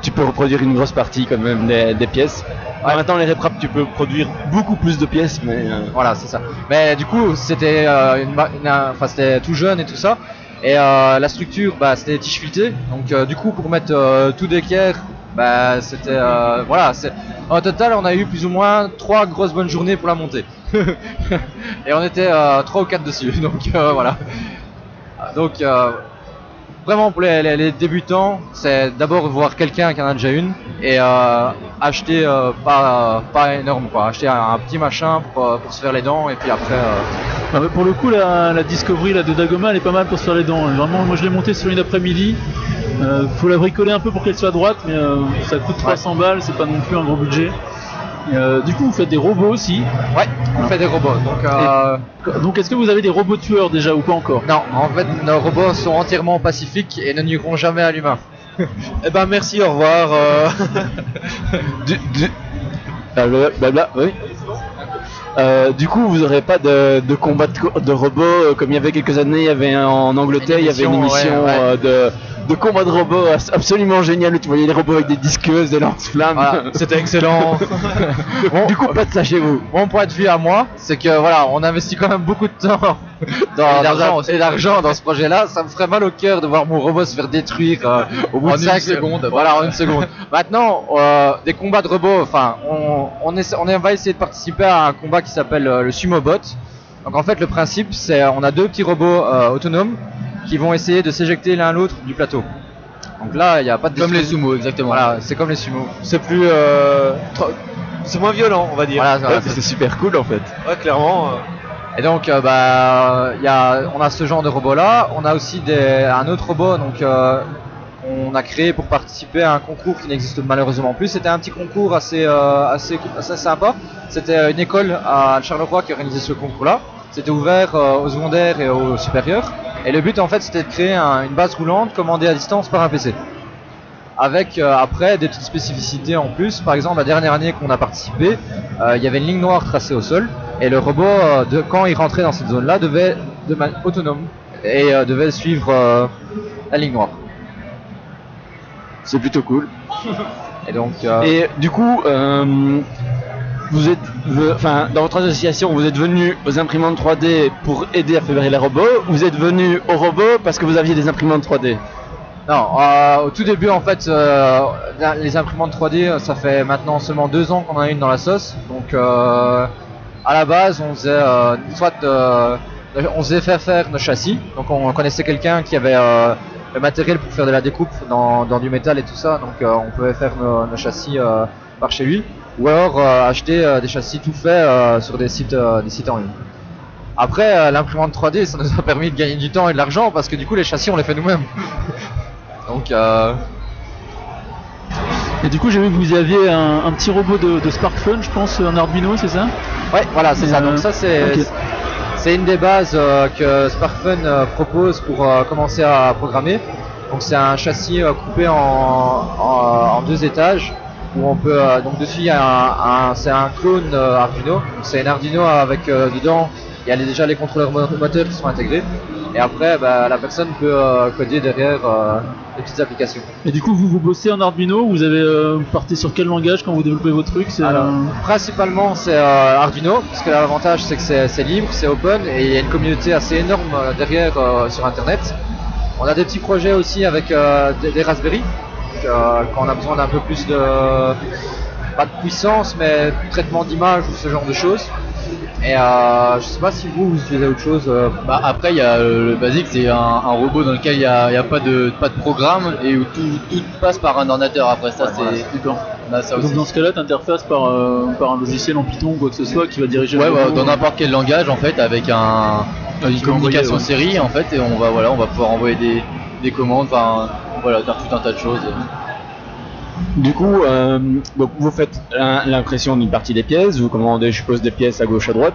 tu peux reproduire une grosse partie quand même des, des pièces. Temps, les RepRap, tu peux produire beaucoup plus de pièces, mais. Voilà, c'est ça. Mais du coup, c'était une, ma- une- un- enfin, c'était tout jeune et tout ça. Et euh, la structure, bah, c'était tige filetée. Donc, euh, du coup, pour mettre euh, tout d'équerre, bah, c'était voilà. c'est- En total, on a eu plus ou moins trois grosses bonnes journées pour la monter. et on était trois ou quatre dessus. Donc voilà. Donc vraiment pour les, les- les débutants, c'est d'abord voir quelqu'un qui en a déjà une et euh, acheter euh, pas pas énorme quoi, acheter un, un petit machin pour, euh, pour se faire les dents et puis après. euh, Ah, pour le coup, la, la Discovery là, de Dagoma, elle est pas mal pour se faire les dents. hein. Vraiment, moi je l'ai montée sur une après-midi. Faut la bricoler un peu pour qu'elle soit droite, mais ça coûte 300 balles, c'est pas non plus un gros budget. Euh, du coup, vous faites des robots aussi. Ouais, on fait des robots. Donc, euh, donc est-ce que vous avez des robots tueurs déjà ou pas encore? Non, en fait, nos robots sont entièrement pacifiques et ne nuiront jamais à l'humain. Eh ben merci, au revoir. euh. du, du... Blabla, blabla, oui. Euh, du coup, vous n'aurez pas de, de combat de, de robots euh, comme il y avait quelques années. Il y avait un- en Angleterre, il y avait une émission, émission ouais, ouais. euh, de, combat de robots absolument génial où tu voyais les robots avec des disqueuses, des lance-flammes. Voilà, c'était excellent. du coup, pas de ça chez vous. Mon point de vue à moi, c'est que voilà, on investit quand même beaucoup de temps dans, Et d'argent dans ce projet-là. Ça me ferait mal au cœur de voir mon robot se faire détruire euh, au bout En de une 5 seconde. Voilà, en une seconde. Maintenant, euh, des combats de robots. Enfin, on, on, essa- on va essayer de participer à un combat qui s'appelle euh, le Sumo Bot. Donc en fait, le principe, c'est on a deux petits robots autonomes qui vont essayer de s'éjecter l'un l'autre du plateau. Donc là, il n'y a pas de Comme les sumo, exactement. Voilà, c'est comme les sumo. C'est plus, euh, c'est moins violent, on va dire. Voilà, voilà, Ouais, c'est super cool en fait. Ouais, clairement. euh. Et donc, euh, bah, il y a, on a ce genre de robot là. On a aussi des, un autre robot, donc euh, on a créé pour participer à un concours qui n'existe malheureusement plus. C'était un petit concours assez, assez, assez sympa. C'était une école à Charleroi qui organisait ce concours là. C'était ouvert aux secondaires et aux supérieurs. Et le but en fait, c'était de créer un- une base roulante commandée à distance par un PC. Avec euh, après des petites spécificités en plus. Par exemple, la dernière année qu'on a participé, euh, il y avait une ligne noire tracée au sol et le robot, euh, de, quand il rentrait dans cette zone-là, devait de manière autonome et euh, devait suivre euh, la ligne noire. C'est plutôt cool. Et donc, euh, Et du coup, euh, vous êtes, enfin, dans votre association, vous êtes venu aux imprimantes 3D pour aider à fabriquer les robots. ou Vous êtes venu aux robots parce que vous aviez des imprimantes 3D. Non, euh, au tout début en fait, euh, les imprimantes 3D, ça fait maintenant seulement deux ans qu'on en a une dans la sauce. Donc euh, à la base, on faisait euh, soit euh, on faisait faire nos châssis. Donc on connaissait quelqu'un qui avait euh, le matériel pour faire de la découpe dans, du métal et tout ça. Donc euh, on pouvait faire nos, châssis euh, par chez lui, ou alors euh, acheter euh, des châssis tout faits euh, sur des sites des sites en ligne. Après, l'imprimante 3D, ça nous a permis de gagner du temps et de l'argent parce que du coup les châssis on les fait nous-mêmes. Donc euh, Et du coup, j'ai vu que vous aviez un, un petit robot de, de SparkFun, je pense, un Arduino, c'est ça? Ouais, voilà, c'est ça. Euh, Donc ça, c'est c'est une des bases euh, que SparkFun propose pour commencer à programmer. Donc c'est un châssis coupé en, en, en deux étages où on peut euh, donc dessus il y a un, un- c'est un clone euh, Arduino. C'est un Arduino avec euh, dedans il y a les- déjà les contrôleurs mo- moteurs qui sont intégrés et après bah, la personne peut coder derrière des petites applications. Et du coup, vous vous bossez en Arduino, vous avez vous partez sur quel langage quand vous développez vos trucs? Alors, principalement c'est Arduino, parce que l'avantage c'est que c'est libre, c'est open et il y a une communauté assez énorme derrière sur internet. On a des petits projets aussi avec des, des Raspberry, quand on a besoin d'un peu plus de pas de puissance mais traitement d'image ou ce genre de choses. Et euh, je sais pas si vous, vous utilisez autre chose. euh, Bah, après, il y a euh, le basique, c'est un, un robot dans lequel il n'y a, il y a pas, de, pas de programme et où tout, tout passe par un ordinateur. Après ça, c'est. Ça Donc dans ce cas-là, tu interfaces par, euh, par un logiciel en Python ou quoi que ce soit qui va diriger Ouais, le bah, dans n'importe quel langage en fait, avec un, une tu vas communication envoyer, ouais. série en fait, et on va voilà, on va pouvoir envoyer des, des commandes, enfin voilà, faire tout un tas de choses. Du coup, euh, donc vous faites l'im- l'impression d'une partie des pièces, vous commandez, je suppose, des pièces à gauche à droite.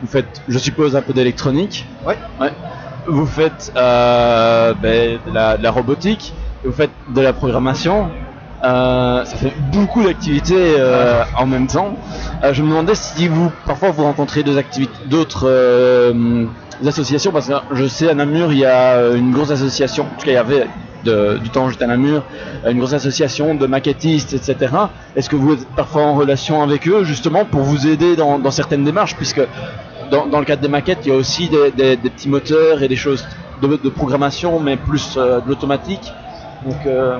Vous faites, je suppose, un peu d'électronique. Ouais. Ouais. Vous faites euh, ben, de, la, de la robotique. Vous faites de la programmation. Euh, ça fait beaucoup d'activités en même temps. Je me demandais si vous, parfois, vous rencontrez d'autres associations, parce que je sais à Namur, il y a une grosse association. En tout cas, il y avait du temps j'étais à Namur, une grosse association de maquettistes, etc. Est-ce que vous êtes parfois en relation avec eux, justement, pour vous aider dans, certaines démarches, puisque dans, le cadre des maquettes, il y a aussi des, petits moteurs et des choses de, programmation, mais plus euh, de l'automatique. Donc, euh,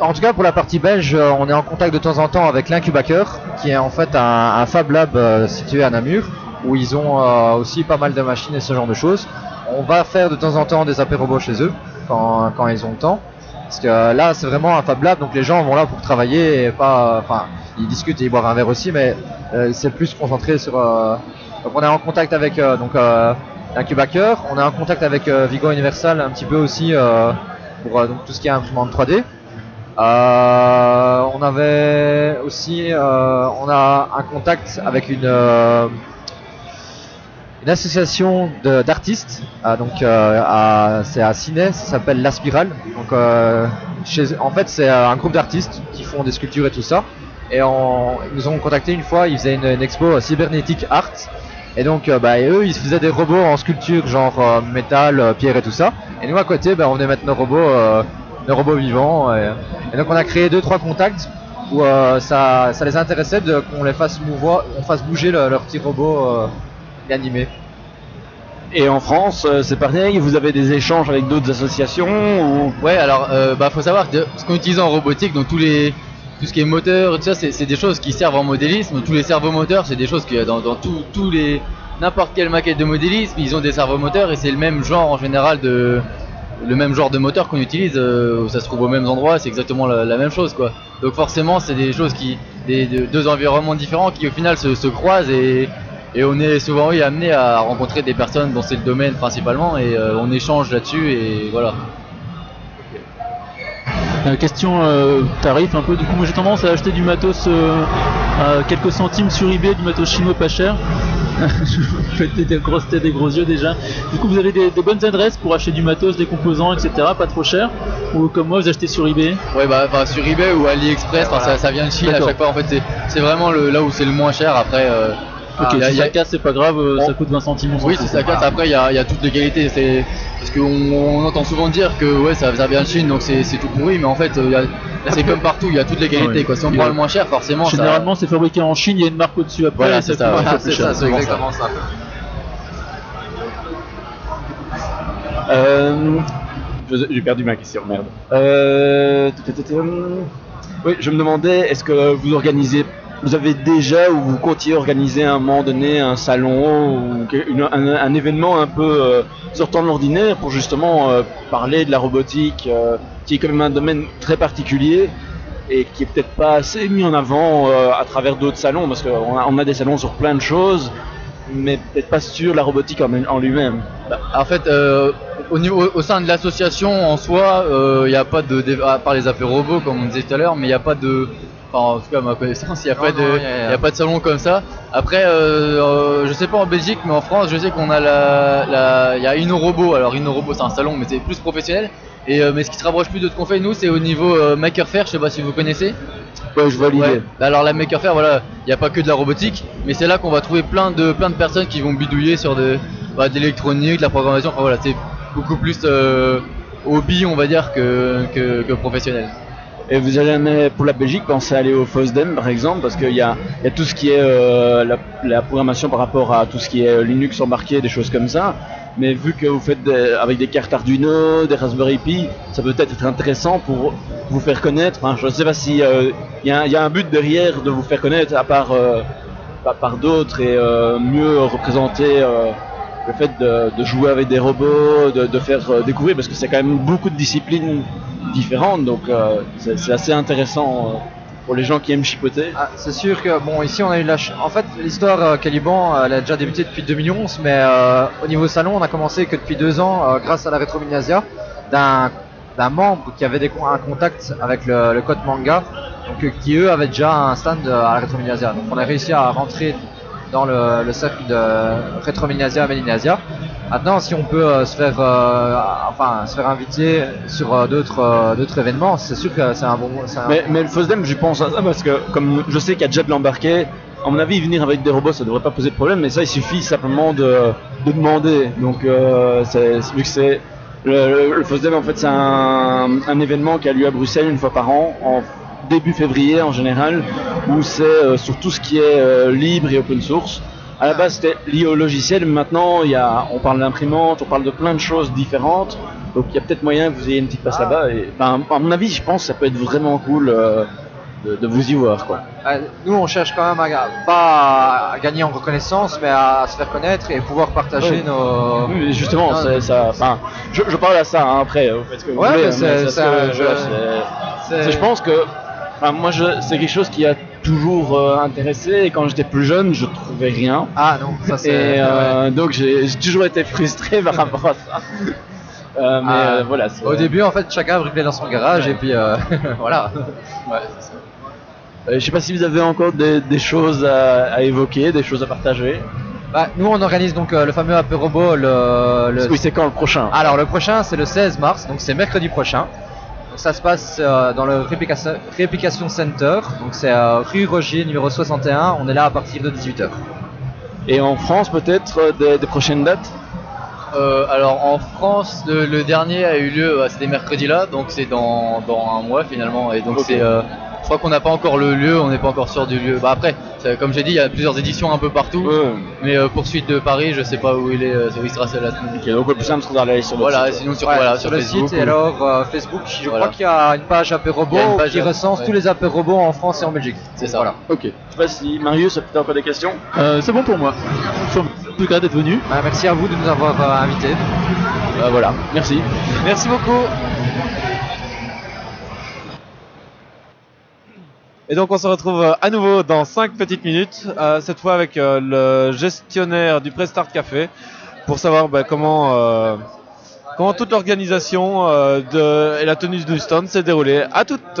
en tout cas, pour la partie belge, euh, on est en contact de temps en temps avec l'Incubateur, qui est en fait un, un Fab Lab situé à Namur, où ils ont aussi pas mal de machines et ce genre de choses. On va faire de temps en temps des apéros chez eux, quand, quand ils ont le temps. Parce que euh, là, c'est vraiment un Fab Lab, donc les gens vont là pour travailler et pas. Enfin, ils discutent et ils boivent un verre aussi, mais euh, c'est plus concentré sur. euh, donc on est en contact avec euh, donc euh, l'incubateur, on est en contact avec euh, Vigo Universal un petit peu aussi euh, pour euh, donc tout ce qui est imprimante 3D. Euh, on avait aussi euh, on a un contact avec une euh, une association d'artistes, euh, donc euh, c'est à Ciné, ça s'appelle La Spirale. Donc euh, en fait c'est euh, un groupe d'artistes qui font des sculptures et tout ça. Et ils nous ont contacté une fois, ils faisaient une, expo cybernétique art. Et donc euh, bah, et eux ils faisaient des robots en sculpture genre métal, pierre et tout ça. Et nous à côté bah, on venait mettre nos robots, nos robots vivants. Et, donc on a créé deux trois contacts où ça, les intéressait de qu'on les fasse bouger le- leurs petits robots euh, animés. Et en France, euh, c'est pareil, vous avez des échanges avec d'autres associations ou... Ouais, alors euh, bah faut savoir que ce qu'on utilise en robotique, donc tous les tout ce qui est moteur, tout ça, c'est des choses qui servent en modélisme. Tous les servomoteurs, c'est des choses qu'il y a dans, dans tous tous les n'importe quelle maquette de modélisme, ils ont des servomoteurs et c'est le même genre en général de le même genre de moteur qu'on utilise. euh, ça se trouve au même endroit, c'est exactement la, la même chose quoi. Donc forcément, c'est des choses qui des, de- deux environnements différents qui au final se, se croisent et et on est souvent oui, amené à rencontrer des personnes dont c'est le domaine principalement et euh, on échange là-dessus et voilà. Euh, question euh, tarif un peu. Du coup, moi j'ai tendance à acheter du matos à quelques centimes sur eBay, du matos chinois pas cher. Je fais des, grosses têtes, des gros yeux déjà. Du coup, vous avez des, des bonnes adresses pour acheter du matos, des composants, etc. Pas trop cher? Ou comme moi, vous achetez sur eBay? Ouais bah enfin, sur eBay ou AliExpress, ça, ça vient de Chine à chaque fois en fait c'est- c'est vraiment le, là où c'est le moins cher après euh, Ok, il y a- si il y a- ça casse, c'est pas grave, euh, ça coûte 20 centimes. Oui, si ça casse, après il y a, y a toutes les qualités. C'est parce qu'on on entend souvent dire que ouais, ça, ça vient de Chine, donc c'est c'est tout pourri, mais en fait, euh, il y a- c'est comme partout, il y a toutes les qualités. Ouais. Quoi. Si on prend le moins cher, forcément, ça- Généralement, c'est fabriqué en Chine, il y a une marque au-dessus après. Voilà, c'est ça, voilà, c'est cher. ça, c'est exactement ça. Euh, J'ai perdu ma question, merde. Euh, Oui, je me demandais, est-ce que vous organisez, vous avez déjà ou vous continuez à organiser à un moment donné un salon ou un, événement un peu euh, sortant de l'ordinaire pour justement euh, parler de la robotique, euh, qui est quand même un domaine très particulier et qui est peut-être pas assez mis en avant à travers d'autres salons parce qu'on a, on a des salons sur plein de choses, mais peut-être pas sur la robotique en, lui-même. Bah, En fait, au, niveau, au sein de l'association en soi, il n'y a pas de, à part les affaires robots comme on disait tout à l'heure, mais il n'y a pas de, enfin en tout cas à ma connaissance, il n'y a, Non, pas non, de- y a- y pas de salon comme ça. Après, euh, euh, je sais pas en Belgique, mais en France, je sais qu'on a la, la, il y a InnoRobot. Alors InnoRobot, c'est un salon, mais c'est plus professionnel. Et euh, mais ce qui se rapproche plus de ce qu'on fait nous, c'est au niveau euh, Maker Faire. Je sais pas si vous connaissez. Ouais, je vois l'idée. Alors la Maker Faire, voilà, il n'y a pas que de la robotique, mais c'est là qu'on va trouver plein de plein de personnes qui vont bidouiller sur de, bah, de l'électronique, de la programmation. Enfin voilà, c'est beaucoup plus euh, hobby, on va dire, que, que, que professionnel. Et vous jamais, pour la Belgique, pensé à aller au FOSDEM par exemple Parce qu'il y a, tout ce qui est euh, la, programmation par rapport à tout ce qui est euh, Linux embarqué, des choses comme ça. Mais vu que vous faites avec des cartes Arduino, des Raspberry Pi, ça peut peut-être être intéressant pour vous faire connaître. Je ne sais pas si euh, il il y a un but derrière de vous faire connaître à part euh, par, d'autres et euh, mieux représenter euh, le fait de, jouer avec des robots, de, faire euh, découvrir, parce que c'est quand même beaucoup de disciplines différentes, donc euh, c'est assez intéressant euh, pour les gens qui aiment chipoter. Ah, c'est sûr que bon ici on a eu la en fait l'histoire euh, Caliban elle a déjà débuté depuis 2011 mais au niveau salon on a commencé que depuis deux ans grâce à la Retrominiasia d'un d'un membre qui avait des, un contact avec le, le code manga donc qui eux avaient déjà un stand à la Retrominiasia donc on a réussi à rentrer dans le, le cercle de Retrominiasia Melinasia maintenant si on peut euh, se faire euh, enfin se faire inviter sur euh, d'autres événements c'est sûr que c'est un bon un Mais, le FOSDEM, je pense à ça parce que comme je sais qu'il y a déjà l'embarqué, à mon avis, venir avec des robots, ça devrait pas poser de problème, mais ça, il suffit simplement de, de demander. Donc, vu que c'est le, le, FOSDEM, en fait, c'est un, événement qui a lieu à Bruxelles une fois par an, début février en général, où c'est euh, sur tout ce qui est euh, libre et open source. À la base, c'était lié au logiciel, mais maintenant, il y a, on parle d'imprimante, on parle de plein de choses différentes. Donc, il y a peut-être moyen que vous ayez une petite place là-bas. Et, ben, à mon avis, je pense que ça peut être vraiment cool euh, de, de vous y voir, quoi. Euh, Nous, on cherche quand même à, pas à gagner en reconnaissance, mais à se faire connaître et pouvoir partager Oui. nos. Oui, justement, c'est ça. Enfin, je, je parle à ça hein, après. Vous faites ce que vous Ouais, voulez, mais hein, mais c'est- c'est- Je pense que, enfin, moi, je, c'est quelque chose qui a toujours euh, intéressé. Et quand j'étais plus jeune, je trouvais rien. Ah non, ça c'est. Et euh, donc j'ai j'ai toujours été frustré par rapport à ça. Euh, mais Ah, euh, voilà. c'est- Au début, en fait, chacun bricolait dans son garage et puis euh, voilà. Euh, je sais pas si vous avez encore des, des choses à, à évoquer, des choses à partager. Bah, nous, on organise donc euh, le fameux AP Robot. Le, le- Oui, c'est quand le prochain? Alors, le prochain, c'est le 16 mars, donc c'est mercredi prochain. Ça se passe euh, dans le Réplication, Center, donc c'est euh, rue Rogier, numéro 61. On est là à partir de 18h. Et en France, peut-être euh, des, des prochaines dates? Alors en France, le, le dernier a eu lieu, c'était mercredi là, donc c'est dans, dans un mois finalement, et donc c'est, euh, crois qu'on n'a pas encore le lieu, on n'est pas encore sûr du lieu. Bah après, c'est- comme j'ai dit, il y a plusieurs éditions un peu partout, mais euh, poursuite de Paris, je sais pas où il est, euh, où il sera la semaine. Ok, donc le plus simple sera d'aller sur le Voilà, site. sinon sur, Ouais, voilà, sur, le Facebook, site et alors euh, Facebook, je Voilà. crois qu'il y a une page AP Il y a Robot une page qui recense ouais. tous les AP robots en France et en Belgique. C'est ça. Voilà. Ok. Je sais pas si Marius a peut-être encore des questions. Euh, c'est bon pour moi. En tout cas d'être venu. Bah, merci à vous de nous avoir euh, invités. Euh, voilà, merci. Merci beaucoup. Et donc on se retrouve euh, à nouveau dans 5 petites minutes, euh, cette fois avec euh, le gestionnaire du Prestart Café, pour savoir bah, comment, comment toute l'organisation et la tenue du stand s'est déroulée. À toutes.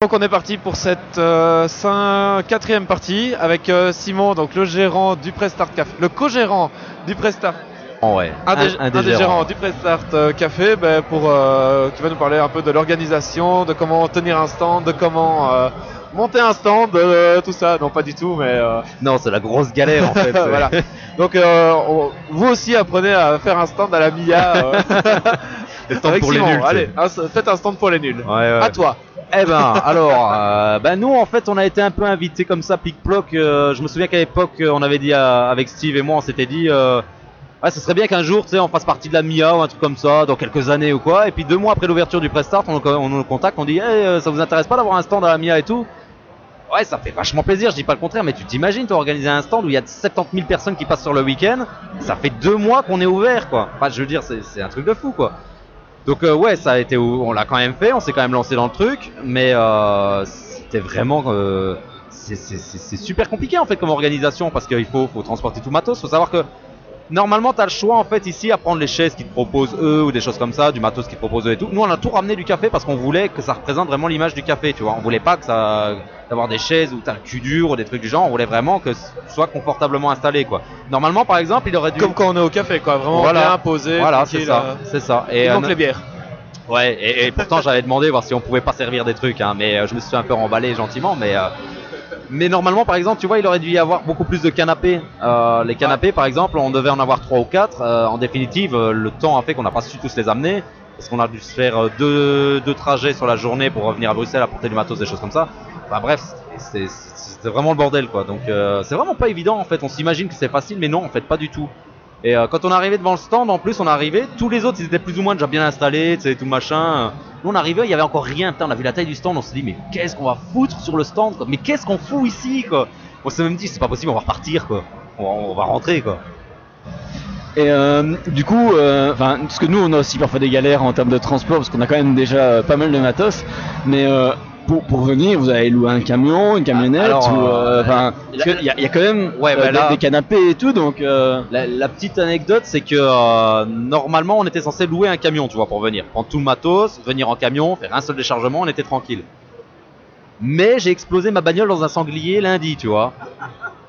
Donc on est parti pour cette euh, cin- quatrième partie avec euh, Simon, donc le gérant du Prestart Café, le co-gérant du Prestart. ouais. Un, des, Un- un des un des gérants. gérants du Prestart euh, Café, ben, pour euh, qui va nous parler un peu de l'organisation, de comment tenir un stand, de comment euh, monter un stand, euh, tout ça. Non, pas du tout, mais euh, Non, c'est la grosse galère en fait. voilà. Donc euh, on- vous aussi apprenez à faire un stand à la MIA. euh, Des stands avec pour les nuls, Allez, un- faites un stand pour les nuls. Ouais, ouais. À toi. Eh ben, alors, euh, ben nous en fait, on a été un peu invités comme ça, pic-ploc. euh, je me souviens qu'à l'époque, euh, on avait dit avec Steve et moi, on s'était dit, euh, ouais, ce serait bien qu'un jour, tu sais, on fasse partie de la MIA ou un truc comme ça, dans quelques années ou quoi. Et puis deux mois après l'ouverture du Prestart, on, on nous contacte, on dit, hey, euh, ça vous intéresse pas d'avoir un stand à la MIA et tout? Ouais, ça fait vachement plaisir, je dis pas le contraire, mais tu t'imagines, toi, organiser un stand où il y a 70 000 personnes qui passent sur le week-end, ça fait deux mois qu'on est ouvert, quoi. Enfin, je veux dire, c'est un truc de fou, quoi. Donc euh, ouais, ça a été, on l'a quand même fait, on s'est quand même lancé dans le truc, mais euh, c'était vraiment, euh, c'est- super compliqué en fait comme organisation parce qu'il faut, faut transporter tout matos. Faut savoir que normalement t'as le choix en fait ici à prendre les chaises qu'ils te proposent eux ou des choses comme ça, du matos qu'ils te proposent eux et tout. Nous on a tout ramené du café parce qu'on voulait que ça représente vraiment l'image du café, tu vois. On voulait pas que ça d'avoir des chaises où t'as le cul dur ou des trucs du genre. On voulait vraiment que ce soit confortablement installé quoi. Normalement par exemple il aurait dû Comme quand on est au café, quoi. Vraiment Voilà. bien posé. Voilà, c'est ça, euh. c'est ça. Il euh, manque les bières. Ouais, et, et pourtant j'avais demandé voir si on pouvait pas servir des trucs, hein, mais euh, je me suis un peu remballé gentiment, mais mais normalement par exemple, tu vois, il aurait dû y avoir beaucoup plus de canapés. Euh, les canapés, par exemple, on devait en avoir trois ou quatre. Euh, en définitive, euh, le temps a fait qu'on n'a pas su tous les amener, parce qu'on a dû se faire euh, deux, deux trajets sur la journée pour revenir à Bruxelles, apporter du matos, des choses comme ça. Enfin bref, c'est- c'est- c'était vraiment le bordel, quoi. Donc euh, c'est vraiment pas évident en fait. On s'imagine que c'est facile, mais non, en fait, pas du tout. Et euh, quand on arrivé devant le stand, en plus, on arrivé, tous les autres, ils étaient plus ou moins déjà bien installés, tu tout machin. Nous, on arrivait, il y avait encore rien. Putain, on a vu la taille du stand, on s'est dit, mais qu'est-ce qu'on va foutre sur le stand, Mais qu'est-ce qu'on fout ici, quoi? On s'est même dit, c'est pas possible, on va repartir, quoi. On va, rentrer, quoi. Et euh, du coup, euh, parce que nous, on a aussi parfois des galères en termes de transport, parce qu'on a quand même déjà pas mal de matos. Mais euh, pour, pour venir, vous avez loué un camion, une camionnette, ou euh, euh, enfin, y, il y a quand même Ouais, euh, bah des- là- des, canapés et tout, donc. La, la petite anecdote, c'est que normalement, on était censé louer un camion, tu vois, pour venir. Prendre tout le matos, venir en camion, faire un seul déchargement, on était tranquille. Mais j'ai explosé ma bagnole dans un sanglier lundi, tu vois.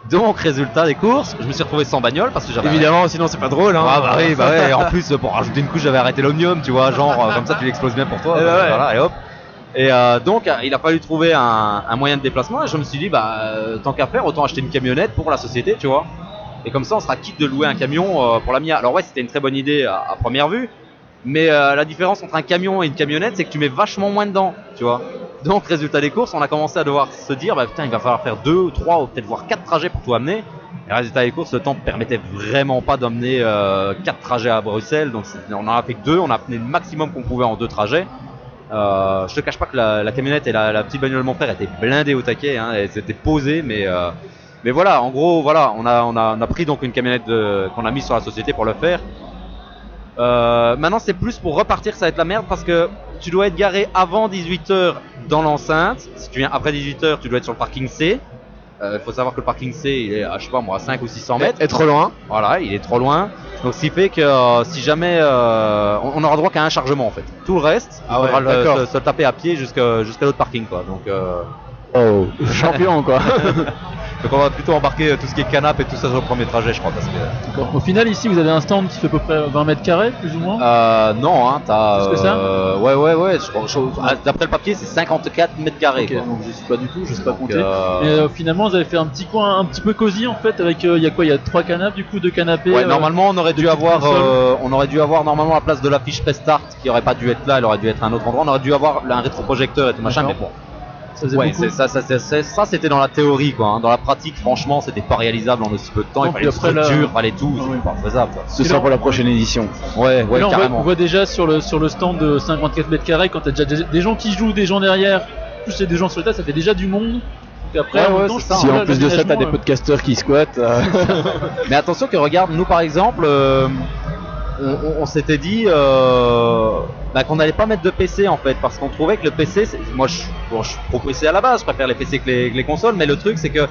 Donc, résultat des courses, je me suis retrouvé sans bagnole parce que j'avais. Évidemment, sinon c'est pas drôle. Hein. Ah bah oui, bah ouais, en plus, pour rajouter une couche, j'avais arrêté l'omnium, tu vois, genre, comme ça tu l'exploses bien pour toi. Eh bah ouais. Voilà, et hop. Et euh, donc, il a fallu trouver un, moyen de déplacement, et je me suis dit, bah, euh, tant qu'à faire, autant acheter une camionnette pour la société, tu vois. Et comme ça, on sera quitte de louer un camion euh, pour la MIA. Alors ouais, c'était une très bonne idée à, première vue, mais la différence entre un camion et une camionnette, c'est que tu mets vachement moins dedans, tu vois. Donc, résultat des courses, on a commencé à devoir se dire, bah putain, il va falloir faire deux, trois, ou peut-être voire quatre trajets pour tout amener. Et résultat des courses, le temps ne permettait vraiment pas d'emmener quatre trajets à Bruxelles, donc on en a fait que deux, on a amené le maximum qu'on pouvait en deux trajets. Euh, je te cache pas que la, camionnette et la, petite bagnole de mon frère étaient blindées au taquet, hein, elles étaient posées, mais euh, voilà, en gros, voilà, on a pris donc une camionnette qu'on a mise sur la société pour le faire. Euh, maintenant, c'est plus pour repartir, ça va être la merde parce que tu dois être garé avant 18h dans l'enceinte. Si tu viens après 18h, tu dois être sur le parking C. Il faut savoir que le parking C, il est, à, je sais pas moi, à 5 ou 600 mètres. Est trop loin. Voilà, il est trop loin. Donc, ce qui fait que euh, si jamais. euh, on, on aura droit qu'à un chargement en fait. Tout le reste, Ah il ouais, faudra le- se, se taper à pied jusqu'à jusqu'à l'autre parking quoi. Donc. euh, Oh, champion quoi. Donc on va plutôt embarquer euh, tout ce qui est canap et tout ça sur le premier trajet, je crois. Parce que... D'accord. Au final, ici, vous avez un stand qui fait à peu près 20 mètres carrés, plus ou moins Euh, non, hein, t'as. Plus que ça euh, Ouais, ouais, ouais. ah, D'après le papier, c'est 54 mètres carrés. Ok, quoi. donc je sais pas du tout, je sais pas Donc, compter. euh, Mais euh, finalement, vous avez fait un petit coin un petit peu cosy en fait, avec euh, il y a quoi Il y a trois canapes, du coup, deux canapés. Ouais, euh, normalement on aurait dû avoir, euh, on aurait dû avoir normalement la place de l'affiche Prestart qui aurait pas dû être là, elle aurait dû être à un autre endroit. On aurait dû avoir un rétroprojecteur et tout machin, mais bon. Ça Ouais, c'est ça, ça, ça c'était dans la théorie quoi. hein. Dans la pratique, franchement, c'était pas réalisable en aussi peu de temps. Non, il fallait une puis après, là- structure, il fallait tout, Ah oui. pas faisable. Quoi. Ce sera pour la prochaine édition. Ouais, Et ouais, là, on voit, carrément. on voit déjà sur le, sur le stand de 54 mètres carrés, quand t'as déjà des, des gens qui jouent, des gens derrière, plus des gens sur le tas, ça fait déjà du monde. Donc après, Ouais, ouais, temps, ça. Si en là, plus de ça, t'as des l'aménagement, podcasteurs qui squattent. euh, Mais attention que regarde, nous par exemple, euh, on, s'était dit euh, bah, qu'on n'allait pas mettre de PC en fait, parce qu'on trouvait que le PC, moi je, bon, je suis à la base, je préfère les PC que les consoles, mais le truc c'est que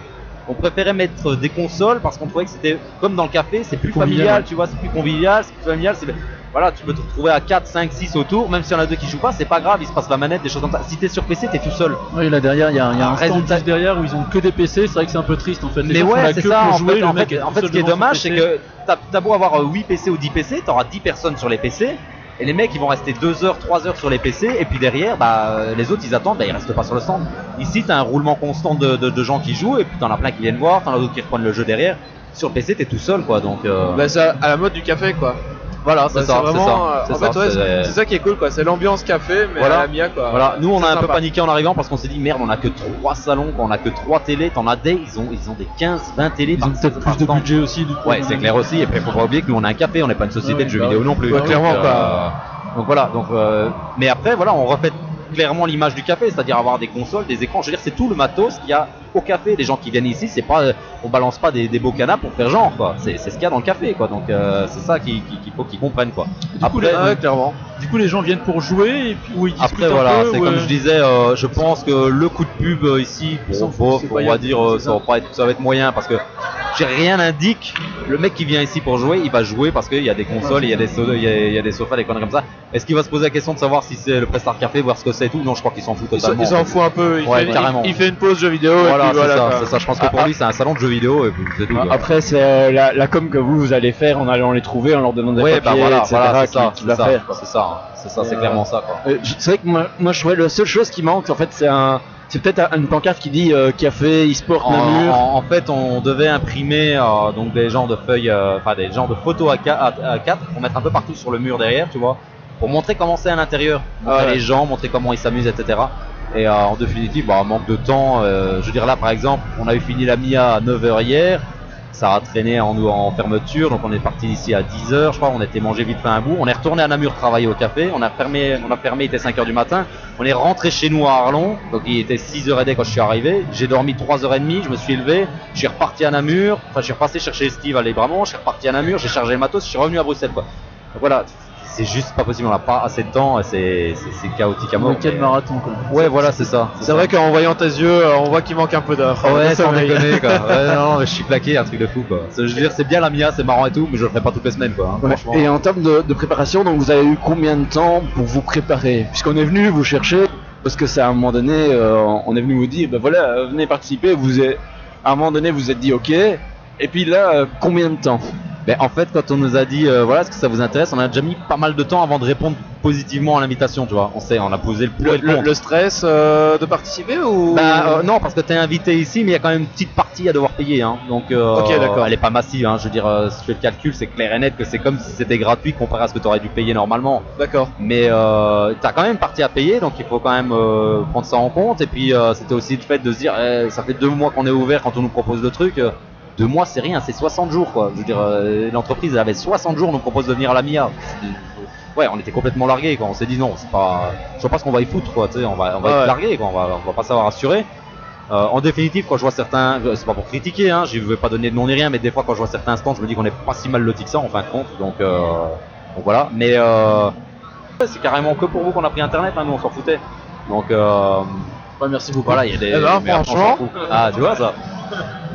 on préférait mettre des consoles parce qu'on trouvait que c'était comme dans le café, c'est plus, convivial, familial, tu vois, c'est plus convivial, c'est plus familial, c'est voilà, tu peux te retrouver à 4, 5, 6 autour, même s'il y en a deux qui jouent pas, c'est pas grave, il se passe la manette, des choses comme ça. Si t'es sur PC, t'es tout seul. Oui, là derrière, il y a, y a un Résultat- juste derrière où ils ont que des PC. C'est vrai que c'est un peu triste en fait. Les Mais ouais, c'est ça. En jouer, fait, en fait, en ce qui est dommage, c'est que t'as beau avoir euh, 8 PC ou 10 PC, t'auras 10 personnes sur les PC. Et les mecs ils vont rester 2 heures, 3 heures sur les PC et puis derrière bah euh, les autres ils attendent, bah, ils restent pas sur le stand. Ici t'as un roulement constant de, de- de gens qui jouent et puis t'en as plein qui viennent voir, t'en as d'autres qui reprennent le jeu derrière. Sur le PC t'es tout seul quoi donc. euh, Bah, c'est à la mode du café quoi. Voilà, c'est Bah, ça, c'est vraiment, ça, euh, c'est ça, ouais, qui est cool quoi. C'est l'ambiance café mais Voilà. à la Mia quoi. Voilà, nous on a un peu paniqué en arrivant parce qu'on s'est dit merde, on a que 3 salons, quoi, on a que 3 télés, t'en as des, ils ont, ils ont des 15, 20 télés. Ils ont peut-être plus de budget aussi. Du coup, ouais, c'est clair aussi. Et puis faut pas oublier que nous on a un café, on n'est pas une société Ouais, de jeux bah vidéo non plus. Ouais, Donc, clairement, euh, quoi. Donc voilà, donc euh, mais après voilà, on refait clairement l'image du café, c'est-à-dire avoir des consoles, des écrans. Je veux dire, c'est tout le matos qu'il y a au café. Les gens qui viennent ici, c'est pas, on balance pas des, des beaux canapes pour faire genre quoi. C'est ce qu'il y a dans le café quoi. Donc euh, c'est ça qu'il faut qu'ils comprennent quoi. Du coup, les, clairement. Du coup, les gens viennent pour jouer et puis où ils discutent Après un voilà, c'est comme euh, je disais, euh, je pense que le coup de pub euh, ici, bon, on va dire, euh, ça va pas être, ça va être moyen parce que j'ai rien n'indique. Le mec qui vient ici pour jouer, il va jouer parce qu'il y a des consoles, il y a des sodas, il y a, il y a des sofas, des conneries comme ça. Est-ce qu'il va se poser la question de savoir si c'est le Prestar Café, voir ce que c'est et tout? Non, je crois qu'il s'en fout Il s'en- totalement. il s'en fout un peu. Il, Ouais, fait, carrément. il, il fait une pause jeu vidéo et Voilà, puis voilà. ça, ça. Je pense que pour Ah, lui, c'est un salon de jeux vidéo et puis tout. Après, c'est euh, la, la com que vous, vous allez faire en allant les trouver, en leur donnant des Ouais, papiers, bah voilà, etc. voilà, c'est ça, c'est va ça, c'est ça, c'est ça, c'est Euh, clairement ça. Euh, c'est vrai que moi, moi, je trouvais la seule chose qui manque, en fait, c'est un, c'est peut-être un- une pancarte qui dit euh, café, e-sport, Namur. en- en fait, on devait imprimer euh, donc des genres de feuilles, euh, enfin des genres de photos à 4 pour mettre un peu partout sur le mur derrière, tu vois, pour montrer comment c'est à l'intérieur, montrer ouais. les gens, montrer comment ils s'amusent, etc. Et euh, en définitive, bah, manque de temps. euh, je veux dire là, par exemple, on a eu fini la MIA à 9h hier. Ça a traîné en, en fermeture, donc on est parti ici à 10h, je crois, on était mangé vite fait un bout. On est retourné à Namur travailler au café, on a fermé, on a fermé, il était 5h du matin. On est rentré chez nous à Arlon, donc il était 6h30 quand je suis arrivé. J'ai dormi 3h30, je me suis élevé, je suis reparti à Namur, enfin je suis repassé chercher Steve à Libramont, je suis reparti à Namur, j'ai chargé le matos, je suis revenu à Bruxelles. Donc voilà, c'est juste pas possible, on n'a pas assez de temps, et c'est chaotique à mort. Quel mais- marathon quoi. Ouais, voilà, c'est ça. C'est vrai qu'en voyant tes yeux, euh, on voit qu'il manque un peu d'heure. Ouais, De sans déconner quoi. Ouais, non, mais je suis claqué, un truc de fou quoi. Je veux dire, c'est bien la Mia, c'est marrant et tout, mais je le ferai pas toutes les semaines quoi. hein, Ouais. franchement. Et en termes de, de préparation, donc vous avez eu combien de temps pour vous préparer? Puisqu'on est venu vous chercher, parce que c'est à un moment donné, euh, on est venu vous dire, ben voilà, euh, venez participer, vous êtes, à un moment donné vous êtes dit ok, et puis là, euh, combien de temps? Ben, en fait, quand on nous a dit euh, voilà, est-ce que ça vous intéresse, on a déjà mis pas mal de temps avant de répondre positivement à l'invitation, tu vois. On sait, on a posé le pour Le, et le le- contre. le stress euh, de participer ou? Bah, euh, non, parce que t'es invité ici, mais il y a quand même une petite partie à devoir payer. Hein. Donc, euh, Ok, d'accord. elle est pas massive. Hein. Je veux dire, euh, si tu fais le calcul, c'est clair et net que c'est comme si c'était gratuit comparé à ce que tu aurais dû payer normalement. D'accord. Mais euh, t'as quand même une partie à payer, donc il faut quand même euh, prendre ça en compte. Et puis, euh, c'était aussi le fait de se dire, eh, ça fait deux mois qu'on est ouvert quand on nous propose le truc. Euh, deux mois, c'est rien, c'est 60 jours, quoi. Je veux dire, euh, l'entreprise avait 60 jours, nous propose de venir à la MIA. Ouais, on était complètement largués, quoi. On s'est dit non, c'est pas, je sais pas ce qu'on va y foutre, quoi. Tu sais, on va, on va Ouais. être largués, quoi. On va, on va pas savoir assurer. Euh, en définitive, quand je vois certains, c'est pas pour critiquer, hein, je veux pas donner de nom ni rien, mais des fois quand je vois certains stands, je me dis qu'on est pas si mal loti que ça en fin de compte, donc, euh, donc voilà. Mais euh, c'est carrément que pour vous qu'on a pris internet, hein, nous on s'en foutait. Donc euh, merci beaucoup. Voilà, il y a des. Eh ben, franchement. Ah, tu vois ça.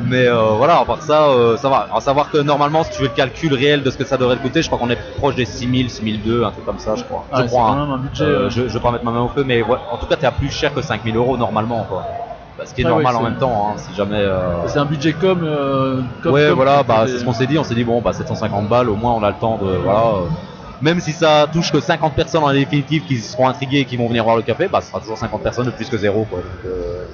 Mais euh, voilà, à part ça, euh, ça va. À savoir que normalement, si tu veux le calcul réel de ce que ça devrait te coûter, je crois qu'on est proche des 6000, 6002, un truc comme ça, je crois. Ah, je crois. quand hein. même un budget, Euh, je, je vais pas mettre ma main au feu, mais ouais, en tout cas, t'es à plus cher que 5000 euros normalement, quoi. Bah, ce qui est Ouais, normal ouais, en même temps, hein, si jamais. C'est un budget comme. euh, comme ouais, voilà, bah, c'est ce qu'on s'est dit. On s'est dit, bon, bah, 750 balles, au moins, on a le temps de. Voilà. même si ça touche que 50 personnes en définitive qui seront intriguées et qui vont venir voir le café, bah, ce sera toujours 50 personnes de plus que zéro, quoi. Donc, euh,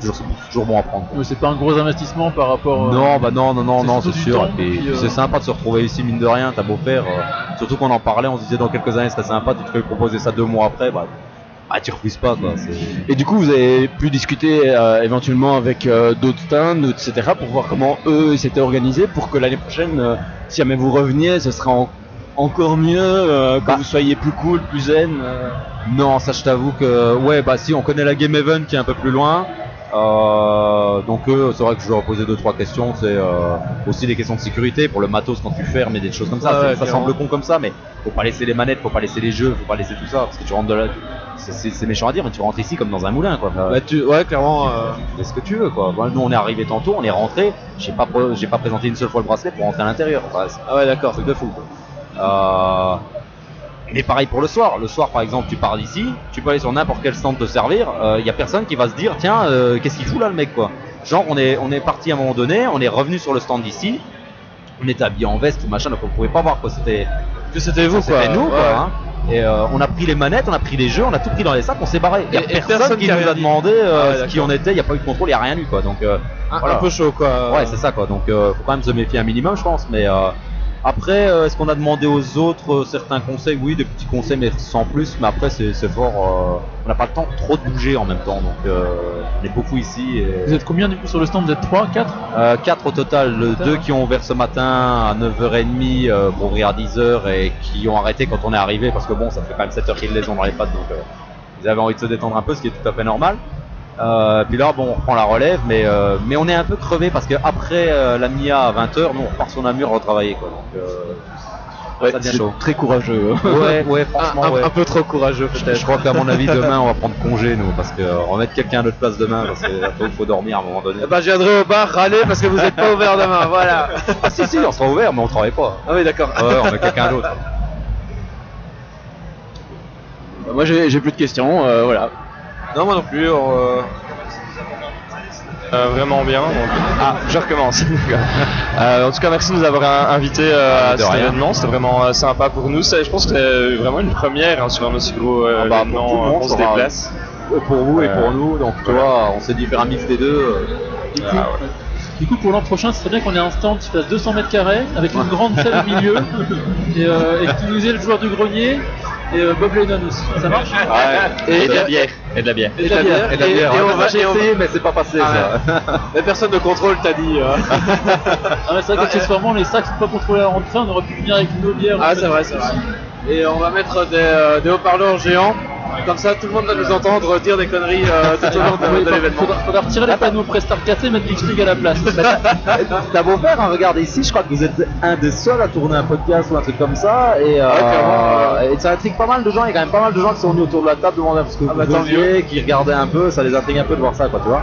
C'est toujours, bon à prendre. quoi. Ouais, c'est pas un gros investissement par rapport. euh, Non, bah non, non, non, c'est non, c'est sûr. temps, Et puis, puis, puis euh, c'est sympa de se retrouver ici, mine de rien, t'as beau faire. euh, surtout qu'on en parlait, on se disait dans quelques années, ce serait sympa, tu te fais proposer ça deux mois après, bah, bah tu refuses pas, quoi. c'est- Et du coup, vous avez pu discuter euh, éventuellement avec euh, d'autres stands, etc., pour voir comment eux ils s'étaient organisés pour que l'année prochaine, euh, si jamais vous reveniez, ce sera en- encore mieux, euh, que vous soyez plus cool, plus zen. euh. Non, ça je t'avoue que ouais bah si on connaît la Game Event qui est un peu plus loin. Euh, donc eux, c'est vrai que je leur ai posé deux trois questions, c'est euh, aussi des questions de sécurité pour le matos quand tu fermes et des choses comme ça. Ouais, C'est- ouais, ça semble con comme ça, mais faut pas laisser les manettes, faut pas laisser les jeux, faut pas laisser tout ça parce que tu rentres de là. c'est- C'est c'est méchant à dire, mais tu rentres ici comme dans un moulin quoi. Bah, tu, ouais, clairement. euh, Tu fais ce que tu veux quoi. Nous on est arrivé tantôt, on est rentré, j'ai pas j'ai pas présenté une seule fois le bracelet pour rentrer à l'intérieur. C'est- Ah ouais, d'accord. truc de fou. quoi. Euh, Mais pareil pour le soir. Le soir, par exemple, tu pars d'ici, tu peux aller sur n'importe quel stand te servir. Il y a personne qui va se dire, tiens, euh, qu'est-ce qu'il fout là le mec quoi. Genre, on est, on est parti à un moment donné, on est revenu sur le stand d'ici, on était habillé en veste, machin, donc on pouvait pas voir quoi. C'était, que c'était vous quoi. C'était nous Ouais. quoi. hein. Et euh, on a pris les manettes, on a pris les jeux, on a tout pris dans les sacs, on s'est barré. Il y a Et- personne, personne qui nous a demandé Ah euh, ouais, qui on était. Il n'y a pas eu de contrôle, il n'y a rien eu quoi. Donc euh, Un, voilà. un peu chaud quoi. Ouais, c'est ça quoi. Donc euh, faut quand même se méfier un minimum, je pense. Mais euh, après, euh, est-ce qu'on a demandé aux autres euh, certains conseils? Oui, des petits conseils, mais sans plus. Mais après, c'est fort. euh, on n'a pas le temps trop de bouger en même temps. Donc euh, on est beaucoup ici. Et... Vous êtes combien du coup sur le stand? Vous êtes 3, 4 Euh, 4 au total, le deux qui ont ouvert ce matin à 9h30 euh, pour ouvrir à 10h et qui ont arrêté quand on est arrivé parce que bon, ça fait quand même 7h qu'ils les ont dans les pattes donc ils avaient envie de se détendre un peu, ce qui est tout à fait normal. Euh, puis là, bon, on reprend la relève, mais, euh, mais on est un peu crevé parce que après euh, la MIA à 20h, nous on repart sur Namur retravailler quoi. Donc, euh, ça devient c'est chaud. très courageux. Ouais, ouais, franchement, Un, un- ouais. un peu trop courageux Je, peut-être. je crois qu'à mon avis, demain on va prendre congé nous parce va mettre quelqu'un à notre place demain parce qu'il faut dormir à un moment donné. Eh ben, je viendrai au bar râler parce que vous n'êtes pas ouvert demain. Voilà. Ah si, si, on sera ouvert, mais on travaille pas. Ah oui, d'accord. Ouais, on met quelqu'un d'autre. Moi j'ai plus de questions, voilà. Non, moi non plus. euh, Euh, vraiment bien. donc- Ah, je recommence. Euh, en tout cas, merci de nous avoir in- invités euh, à de cet rien. événement. C'était vraiment sympa pour nous. Je pense que c'est vraiment une première hein, sur un aussi gros Ah bah, pour événement monde, se va. déplace. Pour vous et pour nous, donc tu vois, on s'est dit faire un mix des deux. coup, du coup, pour l'an prochain, ce serait bien qu'on ait un stand qui fasse 200 mètres carrés avec une grande salle au milieu et, euh, et qui nous ait le joueur du grenier et euh, Bob Lennon aussi. Ça marche? Et, de la bière. Et de la bière. Et de la bière. Et, et on va J'ai et on va- essayé, mais c'est pas passé Ah ça. Mais personne ne contrôle, t'as dit. euh. Ah ouais, c'est vrai qu'accessoirement, les sacs sont pas contrôlés à la rentrée, on aurait pu venir avec nos bières. Ah, c'est vrai, c'est vrai. Et on va mettre des, euh, des haut-parleurs géants. Comme ça, tout le monde va nous entendre dire des conneries euh, tout au long de, l'événement. faudra, faudra retirer les panneaux Prestar cassés et mettre Geeks League à la place. T'as beau faire, hein, regardez ici, je crois que vous êtes un des seuls à tourner un podcast ou un truc comme ça, et, euh, Ouais, et ça intrigue pas mal de gens. Il y a quand même pas mal de gens qui sont venus autour de la table demander un peu ce que Ah bah, vous faisiez, qui regardaient un peu, ça les intrigue un peu de voir ça, quoi, tu vois.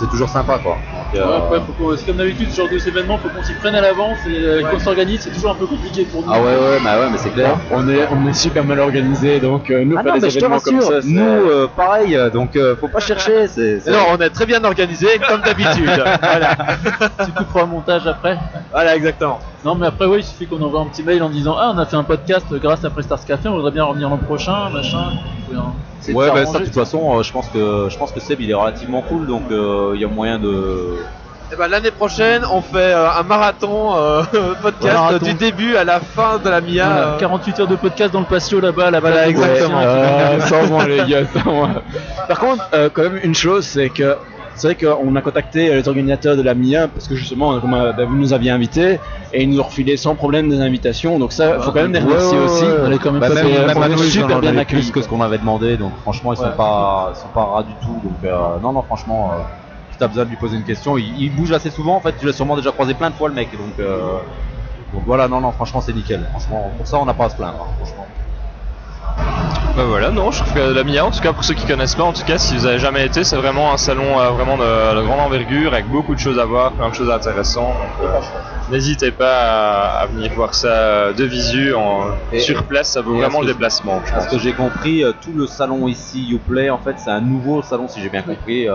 C'est toujours sympa, quoi. Donc, euh, Ouais, après, faut qu'on- c'est comme d'habitude, ce genre de événements, faut qu'on s'y prenne à l'avance et euh, qu'on s'organise, c'est toujours un peu compliqué pour nous. Ah ouais, ouais, bah ouais, mais c'est clair. On est, on est super mal organisé, donc euh, nous Ah faire non, des événements comme ça, c'est- nous, euh, pareil, donc euh, faut pas chercher, c'est... c'est- Non, on est très bien organisé, comme d'habitude. voilà. Tu couperas au montage après. voilà, exactement. Non, mais après, oui, il suffit qu'on envoie un petit mail en disant Ah, on a fait un podcast grâce à Prestars Café, on voudrait bien revenir l'an prochain, machin. Hein, Ouais, bah ça, de toute façon, euh, je pense que je pense que Seb, il est relativement cool, donc euh, il y a moyen de... Et ben, l'année prochaine, on fait euh, un marathon euh, podcast marathon. du début à la fin de la MIA. Voilà, euh. 48 heures de podcast dans le patio là-bas, la Voilà, exactement. Euh, sans moi les gars, sans moi. Par contre, euh, quand même une chose, c'est que c'est vrai qu'on a contacté les organisateurs de la MIA parce que justement, comme euh, bah, vous nous aviez invités et ils nous ont refilé sans problème des invitations. Donc ça, faut quand même les remercier aussi. On est quand même Bah, même, même est nous, ils super bien accueillis, que ce qu'on avait demandé, donc franchement, ils sont pas, sont pas ras du tout. Donc euh, non, non, franchement, euh, si besoin de lui poser une question, il, il bouge assez souvent. En fait, tu l'as sûrement déjà croisé plein de fois le mec, donc. euh, donc voilà, non, non, franchement, c'est nickel. Franchement, pour ça, on n'a pas à se plaindre. hein, franchement. Bah voilà, non, je trouve que la MIA, en tout cas pour ceux qui connaissent pas, en tout cas si vous avez jamais été, c'est vraiment un salon euh, vraiment de, de grande envergure avec beaucoup de choses à voir, plein de choses intéressantes. donc, euh, N'hésitez pas à, à venir voir ça euh, de visu, en, Et- sur place, ça vaut vraiment le déplacement. Je À pense. ce que j'ai compris, tout le salon ici, Uplay, en fait, c'est un nouveau salon, si j'ai bien compris,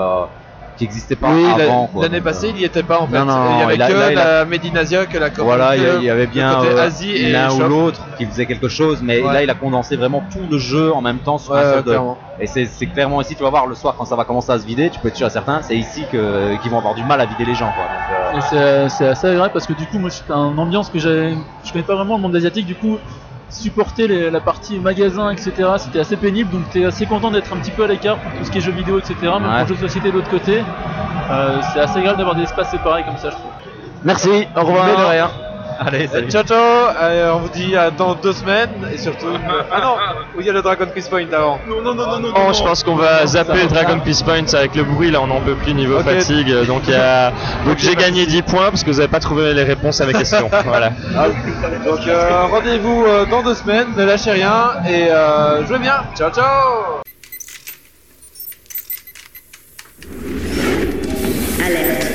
qui n'existait pas Oui, la- avant. l'année passée, euh, il n'y était pas en fait. Non, non, il y avait que là, il a- la Medinasia, que la Voilà, il y, avait bien euh, l'un ou l'autre qui faisait quelque chose, mais Ouais. là il a condensé vraiment tout le jeu en même temps sur Ouais, un seul de-. Et c'est clairement ici, tu vas voir le soir quand ça va commencer à se vider, tu peux être sûr à certains, c'est ici qu'ils vont avoir du mal à vider les gens. Quoi. Euh, c'est- c'est assez agréable parce que du coup, moi, c'est une ambiance que j'ai. Je connais pas vraiment le monde asiatique, du coup, supporter les- la partie magasin, etc., c'était assez pénible. Donc, t'es assez content d'être un petit peu à l'écart pour tout ce qui est jeux vidéo, etc., même Ouais. pour jeux de société de l'autre côté. Euh, c'est assez agréable d'avoir des espaces séparés comme ça, je trouve. Merci, au revoir. Allez, salut. Ciao ciao, euh, on vous dit à dans deux semaines et surtout. Ah non, où il y a le Dragon Quiz Point avant. Non, non, non, non, non. Bon, je pense qu'on va zapper va. Dragon Peace Point avec le bruit là, on n'en peut plus niveau Ok. fatigue. Donc, il y a... donc j'ai gagné 10 points parce que vous n'avez pas trouvé les réponses à mes questions. voilà. Donc euh, rendez-vous euh, dans deux semaines, ne lâchez rien et euh, jouez bien. Ciao ciao. Alerte.